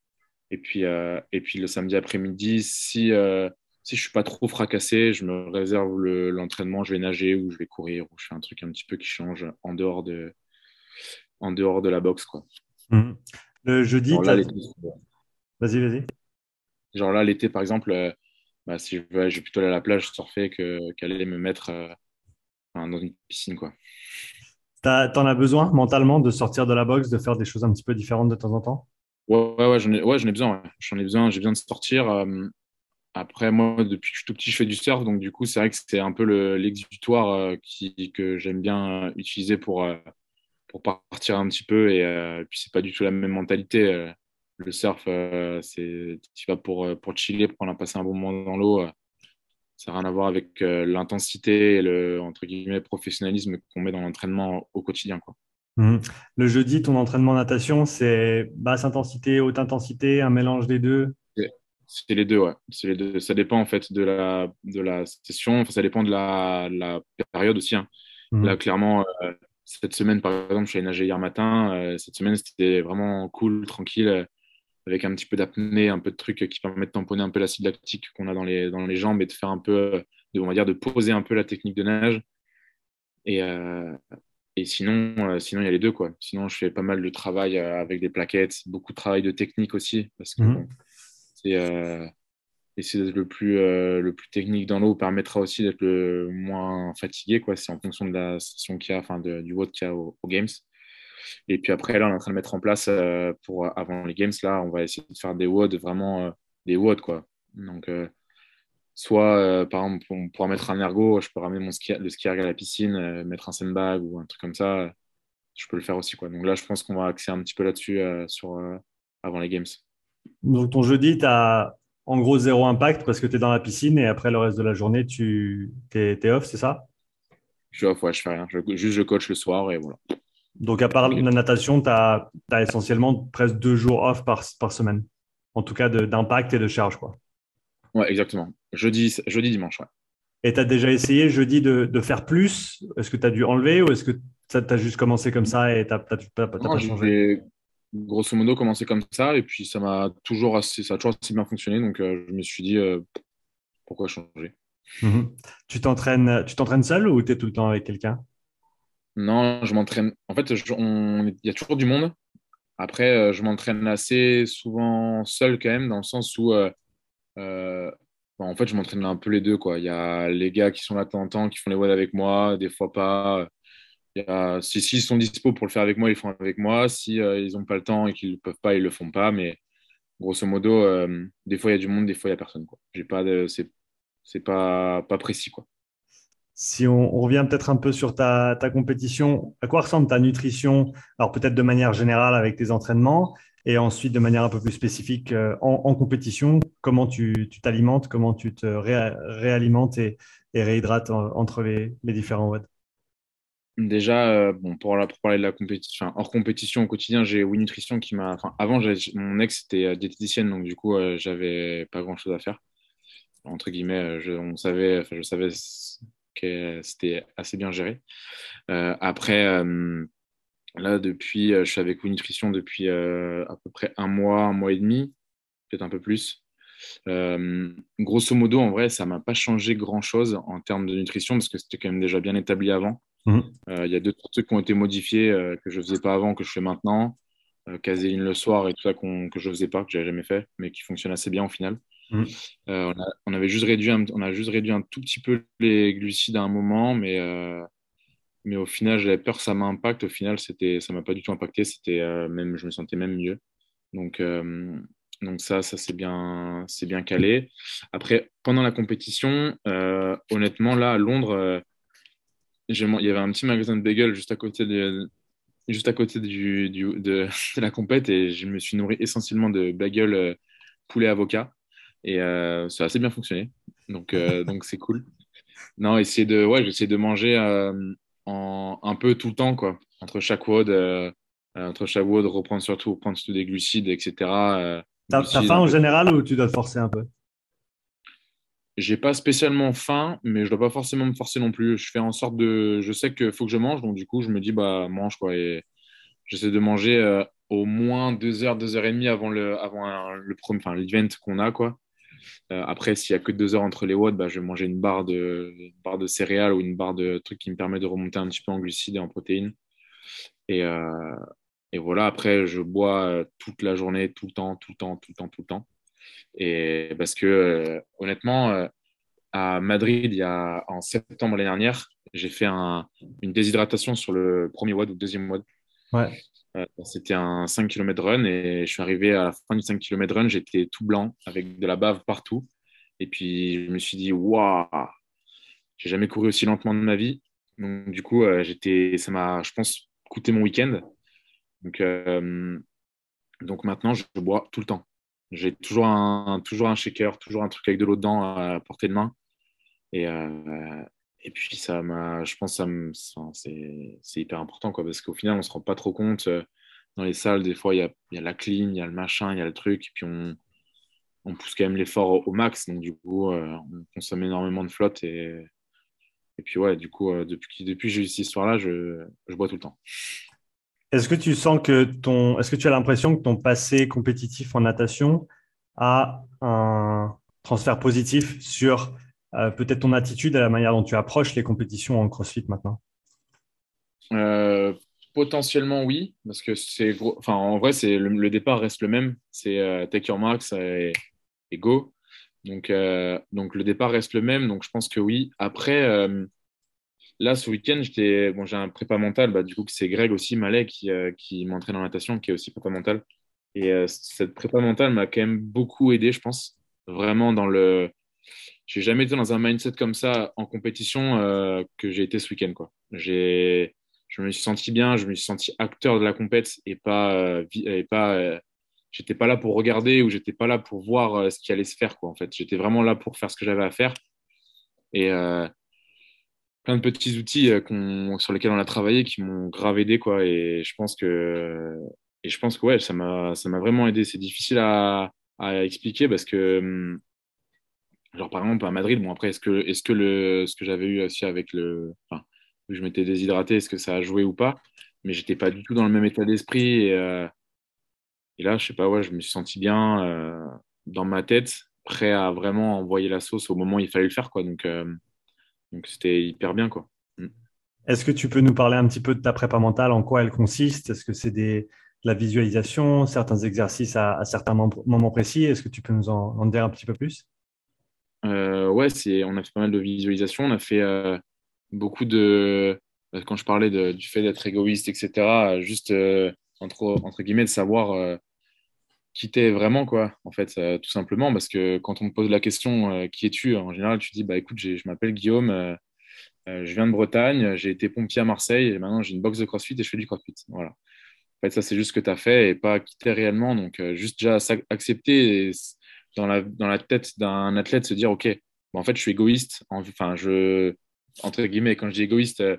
Et puis, euh, et puis le samedi après-midi, si, euh, si je suis pas trop fracassé, je me réserve l'entraînement, je vais nager ou je vais courir ou je fais un truc un petit peu qui change en dehors de, en dehors de la boxe. Quoi. Mmh. Le jeudi, vas-y, vas-y. Genre là, l'été, par exemple, euh, bah, si je vais, je vais plutôt aller à la plage surfer qu'aller me mettre dans une piscine. quoi. T'en as besoin mentalement de sortir de la boxe, de faire des choses un petit peu différentes de temps en temps? Ouais, ouais, j'en ai, ouais, ai, besoin. J'en ai besoin, j'ai besoin de sortir. Euh, après, moi, depuis que je suis tout petit, je fais du surf. Donc, du coup, c'est vrai que c'est un peu l'exutoire euh, que j'aime bien utiliser pour, euh, pour partir un petit peu. Et puis, c'est pas du tout la même mentalité. le surf, c'est tu vas pour, pour chiller, pour passer un bon moment dans l'eau. Ça n'a rien à voir avec euh, l'intensité et le entre guillemets, professionnalisme qu'on met dans l'entraînement au quotidien. Mhm. Le jeudi, ton entraînement natation, c'est basse intensité, haute intensité, un mélange des deux? C'est les deux, ouais. C'est les deux. Ça dépend en fait de la, de la session, enfin, ça dépend de la, la période aussi. Hein. Mhm. Là, clairement, euh, cette semaine, par exemple, je suis allé nager hier matin. Euh, cette semaine, c'était vraiment cool, tranquille avec un petit peu d'apnée, un peu de trucs qui permettent de tamponner un peu l'acide lactique qu'on a dans les, dans les jambes et de faire un peu, de, on va dire, de poser un peu la technique de nage. Et, euh, et sinon, euh, sinon, il y a les deux. Quoi. Sinon, je fais pas mal de travail euh, avec des plaquettes, beaucoup de travail de technique aussi, parce que mmh. Essayer d'être le plus, le plus technique dans l'eau permettra aussi d'être le moins fatigué. C'est en fonction de la session qu'il y a, enfin du vote qu'il y a aux Games. Et puis après, là, on est en train de mettre en place euh, pour avant les games. Là, on va essayer de faire des WOD, vraiment euh, des WOD, quoi. Donc, euh, soit, par exemple, on pourra mettre un ergo, je peux ramener mon ski, le ski à la piscine, mettre un sandbag ou un truc comme ça. Je peux le faire aussi, quoi. Donc là, je pense qu'on va axer un petit peu là-dessus sur, avant les games. Donc, ton jeudi, tu as en gros zéro impact parce que tu es dans la piscine et après le reste de la journée, tu es, off, c'est ça? Je suis off, ouais, je fais rien. juste, je coach le soir et voilà. Donc, à part la natation, tu as, essentiellement presque deux jours off par, par semaine. En tout cas, d'impact et de charge. Quoi. Ouais, exactement. Jeudi, jeudi dimanche. Ouais. Et tu as déjà essayé jeudi de, de faire plus? Est-ce que tu as dû enlever ou est-ce que tu as juste commencé comme ça et tu n'as pas changé? Grosso modo, commencé comme ça et puis ça m'a toujours assez, ça a toujours assez bien fonctionné. Donc, euh, je me suis dit, euh, pourquoi changer? Mhm. Tu t'entraînes seul ou tu es tout le temps avec quelqu'un? Non, je m'entraîne. En fait, il y a toujours du monde. Après, euh, je m'entraîne assez souvent seul quand même, dans le sens où, euh, euh, en fait, je m'entraîne un peu les deux. Quoi. Il y a les gars qui sont là de temps en temps, qui font les WOD avec moi, des fois pas. Si s'ils sont dispo pour le faire avec moi, ils le font avec moi. Si ils n'ont pas le temps et qu'ils ne peuvent pas, ils le font pas. Mais grosso modo, des fois il y a du monde, des fois il y a personne. J'ai pas c'est, pas précis quoi. Si on, revient peut-être un peu sur ta, compétition, à quoi ressemble ta nutrition? Alors peut-être de manière générale avec tes entraînements et ensuite de manière un peu plus spécifique euh, en, compétition, comment tu t'alimentes, comment tu te réalimentes et, réhydrates entre les, différents WOD Déjà, euh, bon, pour, parler de la compétition, hors compétition au quotidien, j'ai Nutrition qui m'a. avant, mon ex était euh, diététicienne, donc du coup, j'avais pas grand chose à faire. Entre guillemets, je, on savait, je savais c'était assez bien géré. Euh, après, euh, là, depuis, euh, je suis avec Nutrition depuis à peu près un mois, un mois et demi, peut-être un peu plus. grosso modo, en vrai, ça m'a pas changé grand-chose en termes de nutrition parce que c'était quand même déjà bien établi avant. Mmh. Il y a deux trucs qui ont été modifiés que je faisais pas avant, que je fais maintenant. caséine le soir et tout ça que je faisais pas, que j'avais jamais fait, mais qui fonctionne assez bien au final. Mm. on, on, avait juste réduit un, on a juste réduit un tout petit peu les glucides à un moment, mais mais au final, j'avais peur que ça m'impacte. Au final, c'était, ça m'a pas du tout impacté. C'était même, je me sentais même mieux. Donc, donc ça, ça c'est bien, c'est bien calé. Après, pendant la compétition, honnêtement, là à Londres, il y avait un petit magasin de bagels juste à côté de, juste à côté du, du, de, la compète et je me suis nourri essentiellement de bagels poulet avocat et ça a assez bien fonctionné. Donc, donc c'est cool. Non, essayer de, ouais, j'essaie de manger un peu tout le temps, quoi. Entre chaque WOD, euh, euh, entre chaque WOD, reprendre surtout, reprendre surtout des glucides, etc. Euh, T'as faim en général ou tu dois te forcer un peu? J'ai pas spécialement faim, mais je dois pas forcément me forcer non plus. Je fais en sorte de. Je sais qu'il faut que je mange, donc du coup, je me dis, bah, mange, quoi. Et j'essaie de manger au moins deux heures, deux heures et demie avant le, avant enfin, l'event qu'on a, quoi. Euh, après, s'il n'y a que deux heures entre les watts, bah, je vais manger une barre, de, barre de céréales ou une barre de trucs qui me permet de remonter un petit peu en glucides et en protéines. Et, euh, et voilà, après, je bois euh, toute la journée, tout le temps, tout le temps, tout le temps, tout le temps. Et parce que honnêtement, à Madrid, il y a, en septembre l'année dernière, j'ai fait un, une déshydratation sur le premier WOD ou le deuxième WOD. Ouais. Euh, c'était un 5 km run et je suis arrivé à la fin du 5 km run, j'étais tout blanc avec de la bave partout. Et puis je me suis dit, waouh, j'ai jamais couru aussi lentement de ma vie. Donc du coup, euh, j'étais, ça m'a, je pense, coûté mon week-end. Donc, euh, donc maintenant, je bois tout le temps. J'ai toujours un, toujours un shaker, toujours un truc avec de l'eau dedans à portée de main. Et, et puis, ça m'a, je pense que c'est hyper important, quoi, parce qu'au final, on ne se rend pas trop compte. Euh, dans les salles, des fois, il y a, y a, la clean, il y a le machin, il y a le truc, et puis on, on pousse quand même l'effort au, max. Donc, du coup, euh, on consomme énormément de flotte. Et, et puis, ouais, du coup, euh, depuis, depuis que j'ai eu cette histoire-là, je, je, bois tout le temps. Est-ce que tu sens que ton. Est-ce que tu as l'impression que ton passé compétitif en natation a un transfert positif sur euh, peut-être ton attitude à la manière dont tu approches les compétitions en CrossFit maintenant? Euh, Potentiellement oui, parce que c'est enfin en vrai c'est le, départ reste le même, c'est euh, take your marks et, go. Donc donc le départ reste le même, donc je pense que oui. Après là ce week-end j'étais bon j'ai un prépa mental, bah, du coup c'est Greg aussi Malek qui, qui m'entraîne en natation, qui est aussi prépa mental. Et cette prépa mentale m'a quand même beaucoup aidé, je pense, vraiment dans le j'ai jamais été dans un mindset comme ça en compétition euh, que j'ai été ce week-end. J'ai, je me suis senti bien, je me suis senti acteur de la compète et pas, euh, et pas, euh, j'étais pas là pour regarder ou j'étais pas là pour voir ce qui allait se faire. Quoi, en fait, j'étais vraiment là pour faire ce que j'avais à faire et plein de petits outils sur lesquels on a travaillé qui m'ont grave aidé. Quoi, et je pense que, et je pense que ouais, ça m'a, ça m'a vraiment aidé. C'est difficile à, à expliquer parce que hum, Genre, par exemple, à Madrid, bon, après, est-ce que, est -ce que le, ce que j'avais eu aussi avec le. Enfin, je m'étais déshydraté, est-ce que ça a joué ou pas? Mais j'étais pas du tout dans le même état d'esprit. Et, euh, là, je sais pas, ouais, je me suis senti bien euh, dans ma tête, prêt à vraiment envoyer la sauce au moment où il fallait le faire, quoi. Donc, euh, donc c'était hyper bien, quoi. Mm. Est-ce que tu peux nous parler un petit peu de ta prépa mentale, en quoi elle consiste? Est-ce que c'est des la visualisation, certains exercices à, certains moments précis? Est-ce que tu peux nous en dire un petit peu plus? Euh, ouais, c'est, on a fait pas mal de visualisation. On a fait euh, beaucoup de. Euh, quand je parlais du fait d'être égoïste, etc., juste entre, entre guillemets, de savoir qui t'es vraiment, quoi, en fait, tout simplement. Parce que quand on te pose la question qui es-tu, en général, tu dis bah écoute, je m'appelle Guillaume, je viens de Bretagne, j'ai été pompier à Marseille, et maintenant j'ai une box de crossfit et je fais du crossfit. Voilà. En fait, ça, c'est juste ce que tu as fait et pas qui t'es réellement. Donc, juste déjà accepter dans la, dans la tête d'un athlète se dire, OK, en fait, je suis égoïste. Enfin, je, entre guillemets, quand je dis égoïste, euh,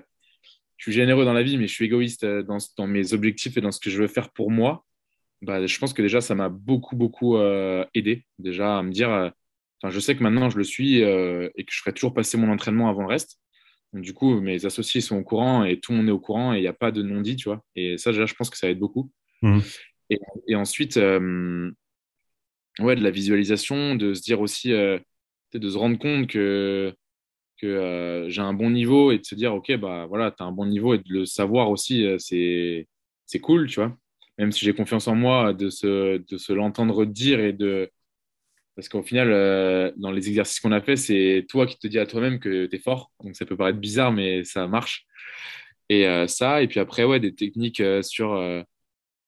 je suis généreux dans la vie, mais je suis égoïste euh, dans, dans mes objectifs et dans ce que je veux faire pour moi. Bah, je pense que déjà, ça m'a beaucoup, beaucoup euh, aidé déjà à me dire, enfin, je sais que maintenant, je le suis et que je ferai toujours passer mon entraînement avant le reste. Donc, du coup, mes associés sont au courant et tout le monde est au courant et il n'y a pas de non-dit, tu vois. Et ça, déjà, je pense que ça aide beaucoup. Mmh. Et, et, ensuite, ouais, de la visualisation, de se dire aussi, euh, de se rendre compte que, que euh, j'ai un bon niveau et de se dire, OK, bah voilà, tu as un bon niveau et de le savoir aussi, euh, c'est, c'est cool, tu vois. Même si j'ai confiance en moi, de se, de se l'entendre dire et de, Parce qu'au final, euh, dans les exercices qu'on a fait, c'est toi qui te dis à toi-même que tu es fort. Donc ça peut paraître bizarre, mais ça marche. Et euh, ça, et puis après, ouais, des techniques euh, sur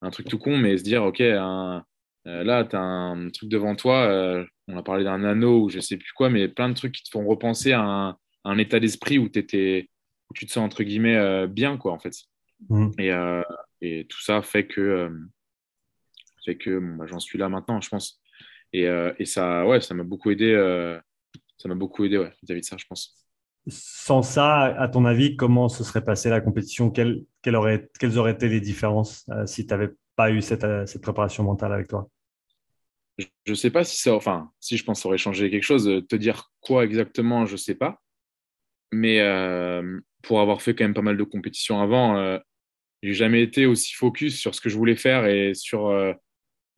un truc tout con, mais se dire, OK, là, tu as un truc devant toi. on a parlé d'un anneau ou je sais plus quoi, mais plein de trucs qui te font repenser à un, état d'esprit où, étais, où tu te sens, entre guillemets, bien, quoi, en fait. Mmh. Et, et, tout ça fait que, fait que bah, j'en suis là maintenant, je pense. Et, euh, et ça, ouais, ça m'a beaucoup aidé. Euh, ça m'a beaucoup aidé, ouais, vis-à-vis de ça, je pense. Sans ça, à ton avis, comment se serait passée la compétition? Quelles, aurait, quelles auraient été les différences euh, si tu n'avais pas eu cette, cette, préparation mentale avec toi? Je ne sais pas si ça, enfin, si je pense que ça aurait changé quelque chose. Te dire quoi exactement, je ne sais pas. Mais pour avoir fait quand même pas mal de compétitions avant, euh, j'ai jamais été aussi focus sur ce que je voulais faire et sur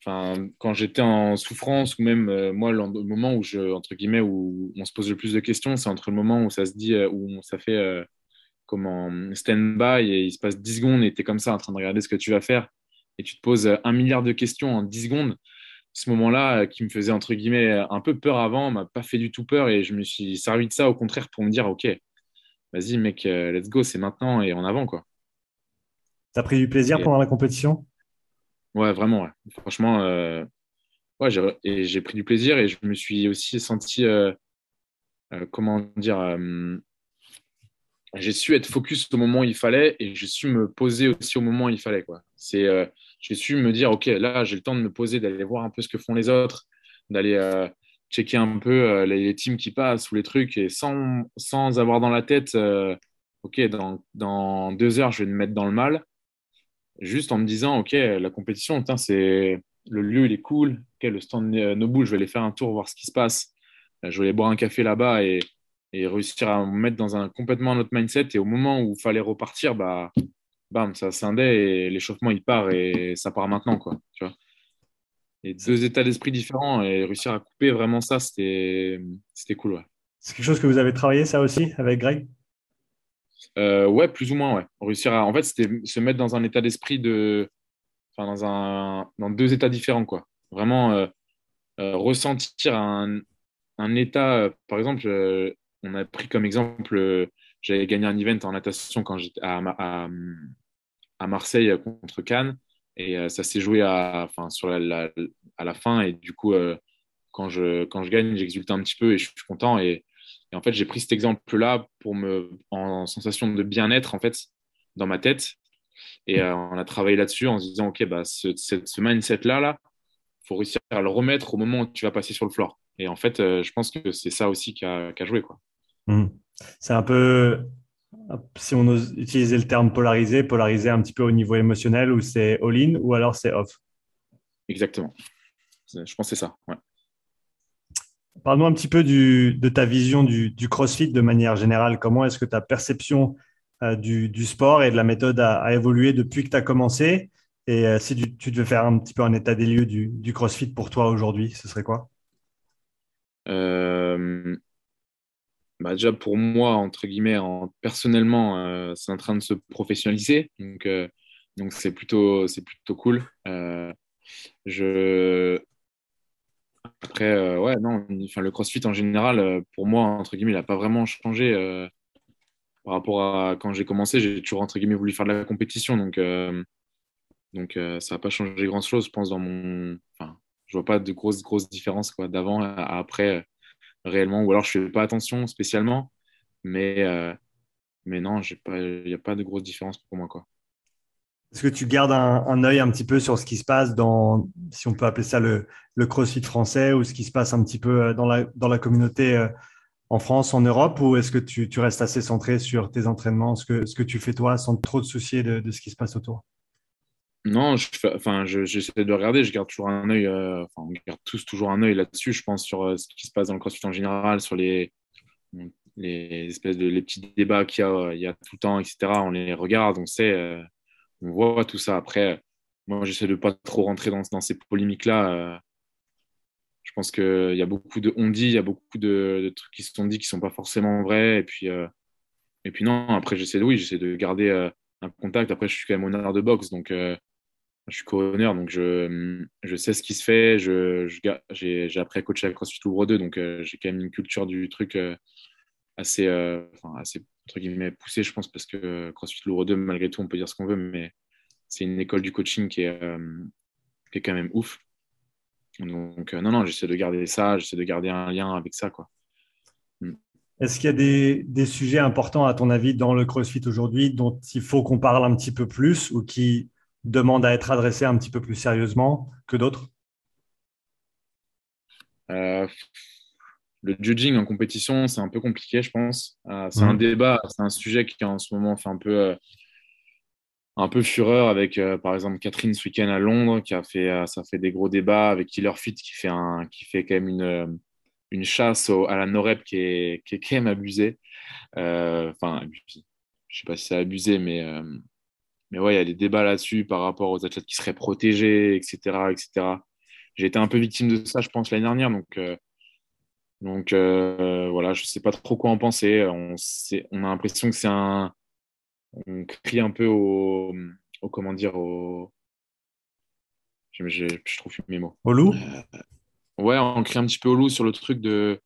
Enfin, quand j'étais en souffrance ou même euh, moi, le moment où je, entre guillemets, où on se pose le plus de questions, c'est entre le moment où ça se dit, euh, où ça fait euh, comme en stand-by et il se passe 10 secondes et tu es comme ça en train de regarder ce que tu vas faire et tu te poses un milliard de questions en 10 secondes. Ce moment-là, qui me faisait entre guillemets un peu peur avant, m'a pas fait du tout peur et je me suis servi de ça au contraire pour me dire, ok, vas-y mec, let's go, c'est maintenant et en avant quoi. T'as pris du plaisir pendant la compétition? Ouais, vraiment, Franchement, euh, ouais, j'ai pris du plaisir et je me suis aussi senti, euh, euh, comment dire, j'ai su être focus au moment où il fallait et j'ai su me poser aussi au moment où il fallait. C'est, j'ai su me dire, OK, là, j'ai le temps de me poser, d'aller voir un peu ce que font les autres, d'aller checker un peu les, teams qui passent ou les trucs et sans, sans avoir dans la tête, OK, dans, dans deux heures, je vais me mettre dans le mal juste en me disant, OK, la compétition, c'est le lieu, il est cool. Le stand Nobu, je vais aller faire un tour, voir ce qui se passe. Euh, je vais aller boire un café là-bas et, et, réussir à me mettre dans un complètement autre mindset. Et au moment où il fallait repartir, bah, bam, ça scindait et l'échauffement, il part et ça part maintenant, quoi. Tu vois et deux états d'esprit différents et réussir à couper vraiment ça, c'était cool, ouais. C'est quelque chose que vous avez travaillé, ça aussi, avec Greg? Euh, ouais, plus ou moins, ouais. Réussir à. En fait, c'était se mettre dans un état d'esprit de. Enfin, dans, un... dans deux états différents, quoi. Vraiment euh, euh, ressentir un, un état. par exemple, on a pris comme exemple, j'avais gagné un event en natation quand j'étais à, à, Marseille contre Cannes. Et ça s'est joué à, enfin, sur la, à la fin. Et du coup, quand, je, quand je gagne, j'exulte un petit peu et je suis content. Et et en fait, j'ai pris cet exemple-là pour me, en sensation de bien-être, en fait, dans ma tête. Et euh, on a travaillé là-dessus en se disant, OK, bah, ce, ce, mindset-là, là, faut réussir à le remettre au moment où tu vas passer sur le floor. Et en fait, euh, je pense que c'est ça aussi qui a, joué. Quoi. Mmh. C'est un peu, si on ose utiliser le terme polarisé, polarisé un petit peu au niveau émotionnel, où c'est all-in ou alors c'est off? Exactement. Je pense que c'est ça. Ouais. Parle-nous un petit peu de ta vision du, CrossFit de manière générale. Comment est-ce que ta perception euh, du, sport et de la méthode a, évolué depuis que tu as commencé? Et euh, si tu, devais faire un petit peu un état des lieux du, CrossFit pour toi aujourd'hui, ce serait quoi? Euh, bah Déjà, pour moi, entre guillemets, personnellement, c'est en train de se professionnaliser. Donc, donc c'est plutôt, plutôt cool. je, après, euh, ouais, non, enfin, le crossfit en général, euh, pour moi, entre guillemets, il n'a pas vraiment changé euh, par rapport à quand j'ai commencé. J'ai toujours, entre guillemets, voulu faire de la compétition. Donc, donc ça n'a pas changé grand-chose, je pense, dans mon. Enfin, je vois pas de grosses, grosses différences quoi, d'avant à après, réellement. Ou alors, je ne fais pas attention spécialement. Mais, mais non, il n'y a pas de grosses différences pour moi. Quoi. Est-ce que tu gardes un, œil un petit peu sur ce qui se passe dans, si on peut appeler ça le, crossfit français, ou ce qui se passe un petit peu euh, dans la, communauté euh, en France, en Europe, ou est-ce que tu, restes assez centré sur tes entraînements, ce que, ce que tu fais toi, sans trop te soucier de, ce qui se passe autour? Non, je enfin, j'essaie de regarder, je garde toujours un œil, euh, enfin, on garde tous toujours un œil là-dessus, je pense, sur ce qui se passe dans le crossfit en général, sur les, espèces de les petits débats qu'il y a tout le temps, etc. On les regarde, on sait on voit tout ça. Après, moi, j'essaie de pas trop rentrer dans, ces polémiques-là. Euh. Je pense qu'il y a beaucoup de on dit, il y a beaucoup de, trucs qui se sont dit qui sont pas forcément vrais. Et puis, euh, et puis non, après, j'essaie de, oui, j'essaie de garder euh, un contact. Après, je suis quand même honneur de boxe. Donc, je suis co-owner, donc je, je, sais ce qui se fait. Je, j'ai, appris à coacher à CrossFit Louvre 2, donc j'ai quand même une culture du truc assez, enfin, assez entre guillemets, poussée, je pense, parce que CrossFit Louvre 2, malgré tout, on peut dire ce qu'on veut, mais c'est une école du coaching qui est, qui est quand même ouf. Donc, non, non, j'essaie de garder ça, j'essaie de garder un lien avec ça, quoi. Mm. Est-ce qu'il y a des, des, sujets importants, à ton avis, dans le CrossFit aujourd'hui dont il faut qu'on parle un petit peu plus ou qui demandent à être adressés un petit peu plus sérieusement que d'autres? Euh, Le judging en compétition, c'est un peu compliqué, je pense. Euh, c'est un mmh. débat, c'est un sujet qui en ce moment fait un peu, euh, un peu fureur avec, par exemple, Catherine ce week-end à Londres, qui a fait, ça fait des gros débats avec Killer Fit, qui fait, un, qui fait quand même une une chasse à la Norep qui est, qui est quand même abusée. Enfin, je ne sais pas si c'est abusé, mais, mais ouais, il y a des débats là-dessus par rapport aux athlètes qui seraient protégés, etc. etc. J'ai été un peu victime de ça, je pense, l'année dernière. Donc, donc voilà, je ne sais pas trop quoi en penser. On, on a l'impression que c'est un. On crie un peu au. au comment dire au... Je, je, je trouve mes mots. Au loup? Ouais, on crée un petit peu au loup sur le truc de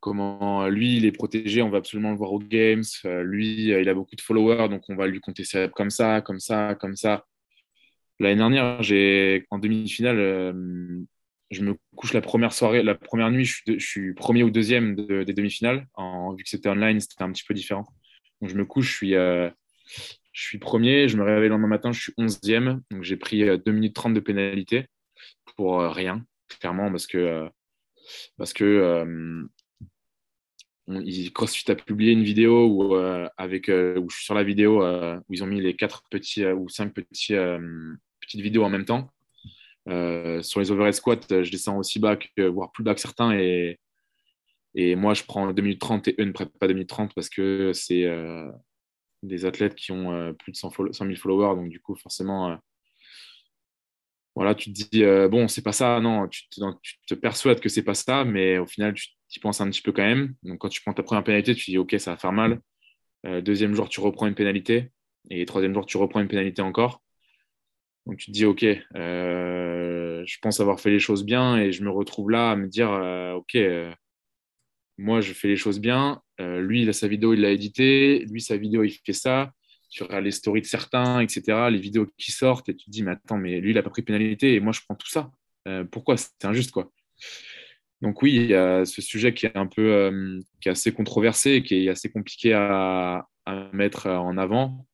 comment lui, il est protégé, on va absolument le voir aux games. Euh, lui, il a beaucoup de followers, donc on va lui compter comme ça, comme ça, comme ça. L'année dernière, j'ai en demi-finale, euh, je me couche la première soirée, la première nuit, je suis, premier ou deuxième des demi-finales. En, vu que c'était online, c'était un petit peu différent. Donc je me couche, je suis, euh, premier, je me réveille le lendemain matin, je suis onzième. Donc j'ai pris 2 minutes 30 de pénalité pour rien clairement, parce que, euh, parce que euh, CrossFit a publié une vidéo où, euh, avec, où je suis sur la vidéo où ils ont mis les quatre petits ou cinq petites vidéos en même temps. Sur les overhead squats, je descends aussi bas, que, voire plus bas que certains. Et, moi, je prends 2 minutes 30 et eux ne prennent pas 2 minutes 30 parce que c'est des athlètes qui ont plus de 100, 000 followers. Donc, du coup, forcément, voilà, tu te dis, euh, bon, c'est pas ça, non, tu te, persuades que c'est pas ça, mais au final, tu y penses un petit peu quand même. Donc, quand tu prends ta première pénalité, tu dis, OK, ça va faire mal. Euh, deuxième jour, tu reprends une pénalité. Et troisième jour, tu reprends une pénalité encore. Donc, tu te dis, OK, euh, je pense avoir fait les choses bien et je me retrouve là à me dire, OK, moi, je fais les choses bien. lui, il a sa vidéo, il l'a édité. Lui, sa vidéo, il fait ça tu regardes les stories de certains, etc., les vidéos qui sortent, et tu te dis, mais attends, mais lui, il n'a pas pris pénalité, et moi, je prends tout ça. Euh, pourquoi? C'est injuste, quoi. Donc oui, il y a ce sujet qui est un peu, euh, qui est assez controversé, qui est assez compliqué à, mettre en avant.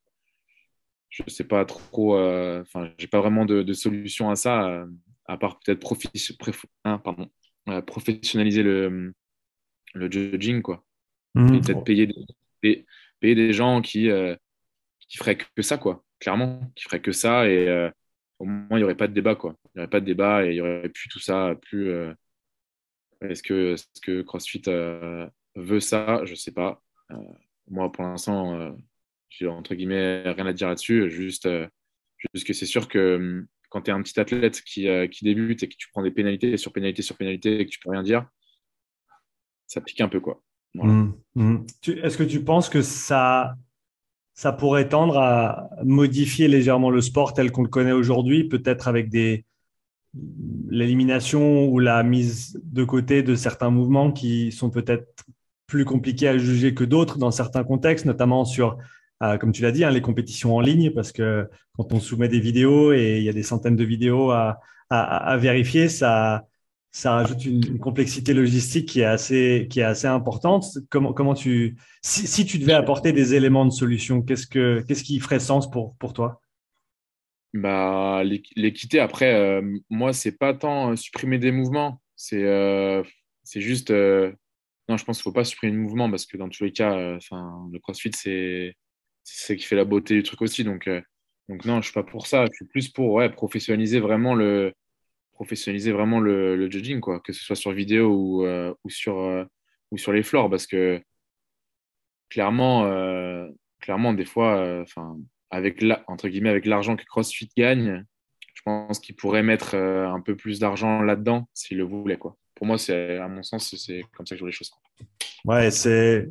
Je ne sais pas trop, euh, enfin, j'ai pas vraiment de, solution à ça, à part peut-être hein, professionnaliser le, le judging, quoi. Mmh. Peut-être payer des, payer des gens qui, qui ferait que ça, quoi, clairement, qui ferait que ça. Et euh, au moins, il n'y aurait pas de débat, quoi. Il n'y aurait pas de débat et il n'y aurait plus tout ça. Plus, euh, est-ce, que, est que CrossFit euh, veut ça? Je ne sais pas. moi, pour l'instant, j'ai entre guillemets rien à dire là-dessus. Juste, juste que c'est sûr que hum, quand tu es un petit athlète qui, qui, débute et que tu prends des pénalités sur pénalités sur pénalités et que tu peux rien dire, ça pique un peu, quoi. Mmh, mmh. Est-ce que tu penses que ça ça pourrait tendre à modifier légèrement le sport tel qu'on le connaît aujourd'hui, peut-être avec des l'élimination ou la mise de côté de certains mouvements qui sont peut-être plus compliqués à juger que d'autres dans certains contextes, notamment sur, euh, comme tu l'as dit, hein, les compétitions en ligne, parce que quand on soumet des vidéos et il y a des centaines de vidéos à, à vérifier, ça, ça rajoute une, complexité logistique qui est assez, qui est assez importante. Comment, comment tu, si, tu devais apporter des éléments de solution, qu'est-ce, que, qu'est-ce qui ferait sens pour, pour toi? Bah, L'équité, après, euh, moi, c'est pas tant euh, supprimer des mouvements, c'est, euh, c'est juste. non, je pense qu'il ne faut pas supprimer de mouvements parce que dans tous les cas, le crossfit, c'est, c'est ce qui fait la beauté du truc aussi. Donc, donc non, je ne suis pas pour ça. Je suis plus pour ouais, professionnaliser vraiment le professionnaliser vraiment le, judging, quoi, que ce soit sur vidéo ou, euh, ou, sur, euh, ou sur les floors, parce que clairement, euh, clairement des fois, avec la, entre guillemets, avec l'argent que CrossFit gagne, je pense qu'il pourrait mettre un peu plus d'argent là-dedans s'il le voulait. Quoi. Pour moi, à mon sens, c'est comme ça que je vois les choses. Ouais, c'est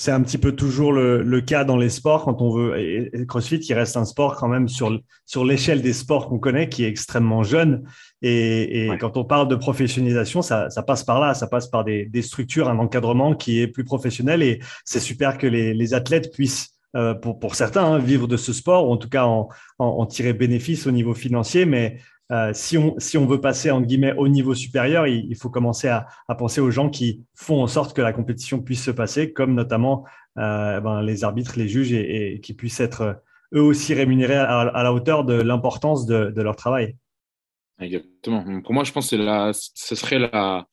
c'est un petit peu toujours le, cas dans les sports quand on veut. Et, CrossFit, il reste un sport quand même sur, sur l'échelle des sports qu'on connaît qui est extrêmement jeune. Et, quand on parle de professionnalisation, ça, passe par là, ça passe par des, structures, un encadrement qui est plus professionnel. Et c'est super que les, athlètes puissent, euh, pour, pour certains, hein, vivre de ce sport ou en tout cas en, en tirer bénéfice au niveau financier. Mais euh, si, on, si on veut passer en guillemets au niveau supérieur, il, faut commencer à, penser aux gens qui font en sorte que la compétition puisse se passer, comme notamment euh, ben, les arbitres, les juges, et, qui puissent être euh, eux aussi rémunérés à, la hauteur de l'importance de, leur travail. Exactement. Pour moi, je pense que la, ce serait, la,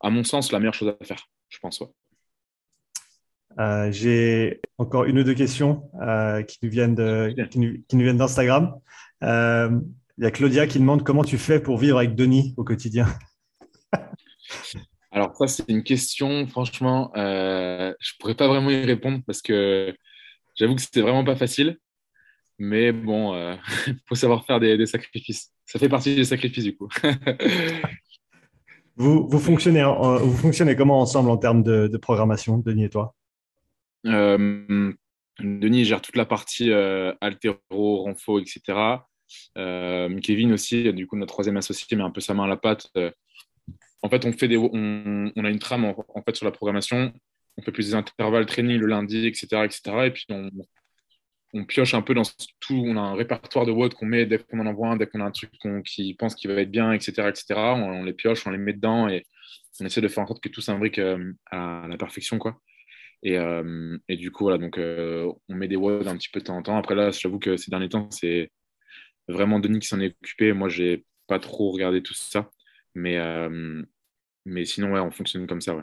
à mon sens, la meilleure chose à faire. Je pense. J'ai encore une ou deux questions qui nous viennent de, qui nous, viennent d'Instagram. Il y a Claudia qui demande comment tu fais pour vivre avec Denis au quotidien. Alors ça, c'est une question, franchement, euh, je ne pourrais pas vraiment y répondre parce que j'avoue que c'était vraiment pas facile. Mais bon, il euh, faut savoir faire des, sacrifices. Ça fait partie des sacrifices du coup. vous, vous, fonctionnez, vous fonctionnez comment ensemble en termes de, programmation, Denis et toi? Euh, Denis gère toute la partie altéro, renfo, etc. Euh, Kevin aussi, du coup, notre troisième associé, met un peu sa main à la pâte. Euh, en fait, on, fait des, on, a une trame en, fait, sur la programmation. On fait plus des intervalles training le lundi, etc. etc. et puis, on, pioche un peu dans tout. On a un répertoire de WOD qu'on met dès qu'on en envoie un, dès qu'on a un truc qui pense qu'il va être bien, etc. etc. On, les pioche, on les met dedans et on essaie de faire en sorte que tout s'imbrique euh, à la perfection. quoi. Et, et, du coup, voilà, donc on met des WOD un petit peu de temps en temps. Après, là, j'avoue que ces derniers temps, c'est vraiment Denis qui s'en est occupé. Moi, j'ai pas trop regardé tout ça. Mais, euh, mais sinon, ouais, on fonctionne comme ça. Ouais.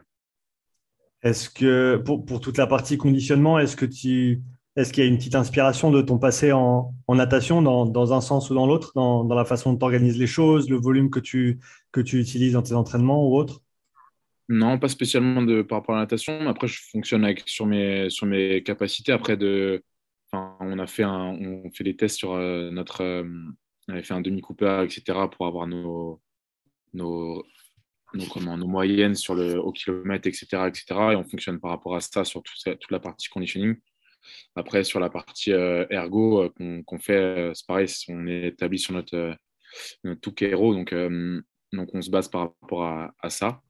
Est-ce que pour, pour, toute la partie conditionnement, est-ce que tu est-ce qu'il y a une petite inspiration de ton passé en, en natation dans, dans, un sens ou dans l'autre, dans, dans, la façon dont tu organises les choses, le volume que tu, que tu utilises dans tes entraînements ou autre? Non, pas spécialement de, par rapport à la natation. Après, je fonctionne avec, sur, mes, sur mes capacités. Après, de, on a fait des tests sur euh, notre, euh, on avait fait un demi Cooper, etc. pour avoir nos, nos, moyennes sur le au kilomètre, etc., etc. Et on fonctionne par rapport à ça sur toute la partie conditioning. Après, sur la partie euh, ergo qu'on fait, c'est pareil, on est établi sur notre, notre hero, donc, on se base par rapport à, à ça.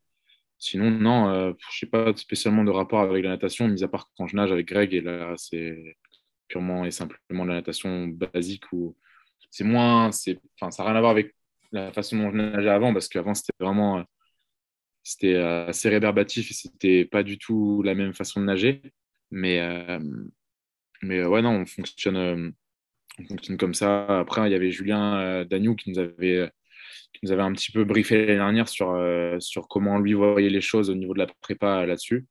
Sinon, non, je n'ai pas spécialement de rapport avec la natation, mis à part quand je nage avec Greg, et là, c'est purement et simplement de la natation basique où c'est moins, c'est, enfin, ça n'a rien à voir avec la façon dont je nageais avant parce qu'avant c'était vraiment, euh, c'était euh, assez réverbatif et c'était pas du tout la même façon de nager. Mais, euh, mais ouais, non, on fonctionne, on fonctionne comme ça. Après, il y avait Julien Dagnou qui nous avait qui nous avait un petit peu briefé l'année dernière sur, sur comment lui voyait les choses au niveau de la prépa là-dessus.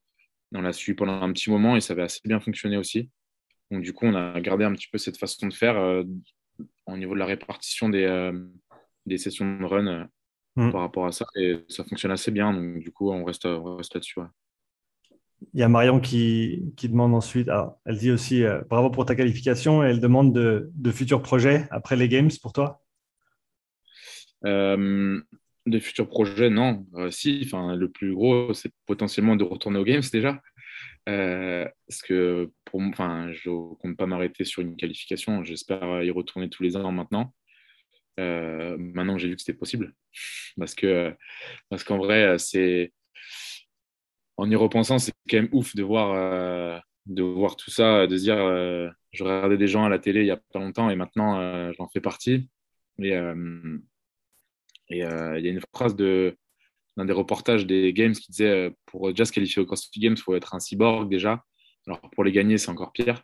On l'a suivi pendant un petit moment et ça avait assez bien fonctionné aussi. Donc, du coup, on a gardé un petit peu cette façon de faire euh, au niveau de la répartition des, euh, des sessions de run euh, mm. par rapport à ça. Et ça fonctionne assez bien. Donc, du coup, on reste, reste là-dessus. Il y a Marion qui, qui demande ensuite, elle dit aussi bravo pour ta qualification et elle demande de, de futurs projets après les Games pour toi? De futurs projets, non. si, enfin, le plus gros, c'est potentiellement de retourner aux Games déjà. Euh, parce que pour enfin, je ne compte pas m'arrêter sur une qualification. J'espère y retourner tous les ans maintenant. Euh, maintenant j'ai vu que c'était possible. Parce que parce qu'en vrai, c'est en y repensant, c'est quand même ouf de voir, euh, de voir tout ça, de se dire je regardais des gens à la télé il n'y a pas longtemps et maintenant j'en fais partie. Et il y a une phrase de, dans des reportages des Games qui disait euh, pour déjà se qualifier au CrossFit Games, il faut être un cyborg déjà. Alors pour les gagner, c'est encore pire.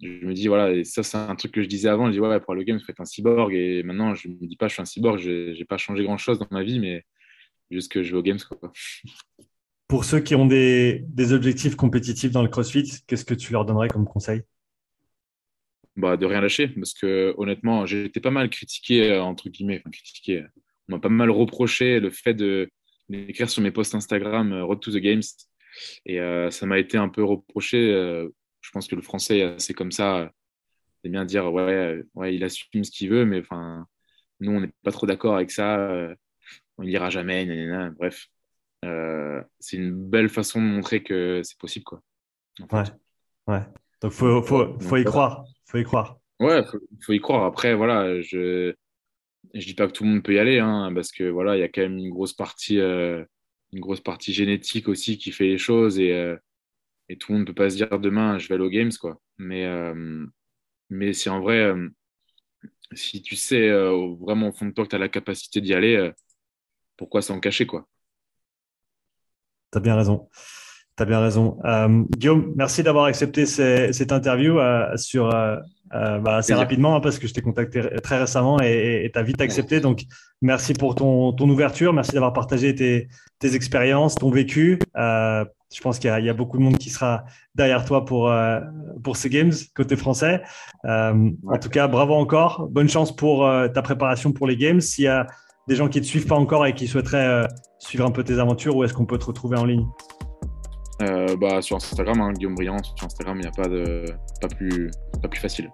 Je me dis, voilà, et ça, c'est un truc que je disais avant. Je dis, ouais, pour le Games, il faut être un cyborg. Et maintenant, je me dis pas, je suis un cyborg, je n'ai pas changé grand chose dans ma vie, mais juste que je vais aux Games. Quoi. Pour ceux qui ont des, des objectifs compétitifs dans le CrossFit, qu'est-ce que tu leur donnerais comme conseil? Bah, de rien lâcher parce que honnêtement j'ai été pas mal critiqué euh, entre guillemets enfin critiqué on m'a pas mal reproché le fait de d'écrire sur mes posts Instagram euh, Road to the Games. Et euh, ça m'a été un peu reproché. Euh, je pense que le français, c'est comme ça. C'est bien dire, ouais, ouais, il assume ce qu'il veut, mais enfin, nous, on n'est pas trop d'accord avec ça. on n'ira jamais. Bref, c'est une belle façon de montrer que c'est possible. Quoi. Ouais, ouais. Donc, faut, faut, faut y croire. Faut y croire. Ouais, faut, faut y croire. Après, voilà, je je dis pas que tout le monde peut y aller, hein, parce que voilà, il y a quand même une grosse partie, euh, une grosse partie génétique aussi qui fait les choses et, euh, tout le monde ne peut pas se dire demain je vais aller aux games quoi. Mais euh, mais c'est en vrai, si tu sais vraiment au fond de toi que tu as la capacité d'y aller, pourquoi s'en cacher quoi? Tu as bien raison. Tu as bien raison. Guillaume, merci d'avoir accepté cette interview sur euh, bah, assez rapidement hein, parce que je t'ai contacté très récemment et tu as vite accepté. Donc, merci pour ton, ton ouverture. Merci d'avoir partagé tes, tes, expériences, ton vécu. Euh, je pense qu'il y, y, a beaucoup de monde qui sera derrière toi pour, euh, pour ces games côté français. En tout cas, bravo encore. Bonne chance pour ta préparation pour les games. S'il y a des gens qui ne te suivent pas encore et qui souhaiteraient suivre un peu tes aventures, où est-ce qu'on peut te retrouver en ligne? Euh, bah, sur Instagram, hein, Guillaume Briand, sur Instagram, il n'y a pas, de, pas, plus, pas plus facile.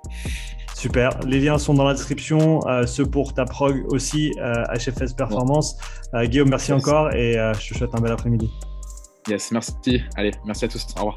Super. Les liens sont dans la description, euh, ceux pour ta prog aussi, HFS euh, Performance. Guillaume, merci encore et je te souhaite un bel après-midi. Yes, merci. Allez, merci à tous. Au revoir.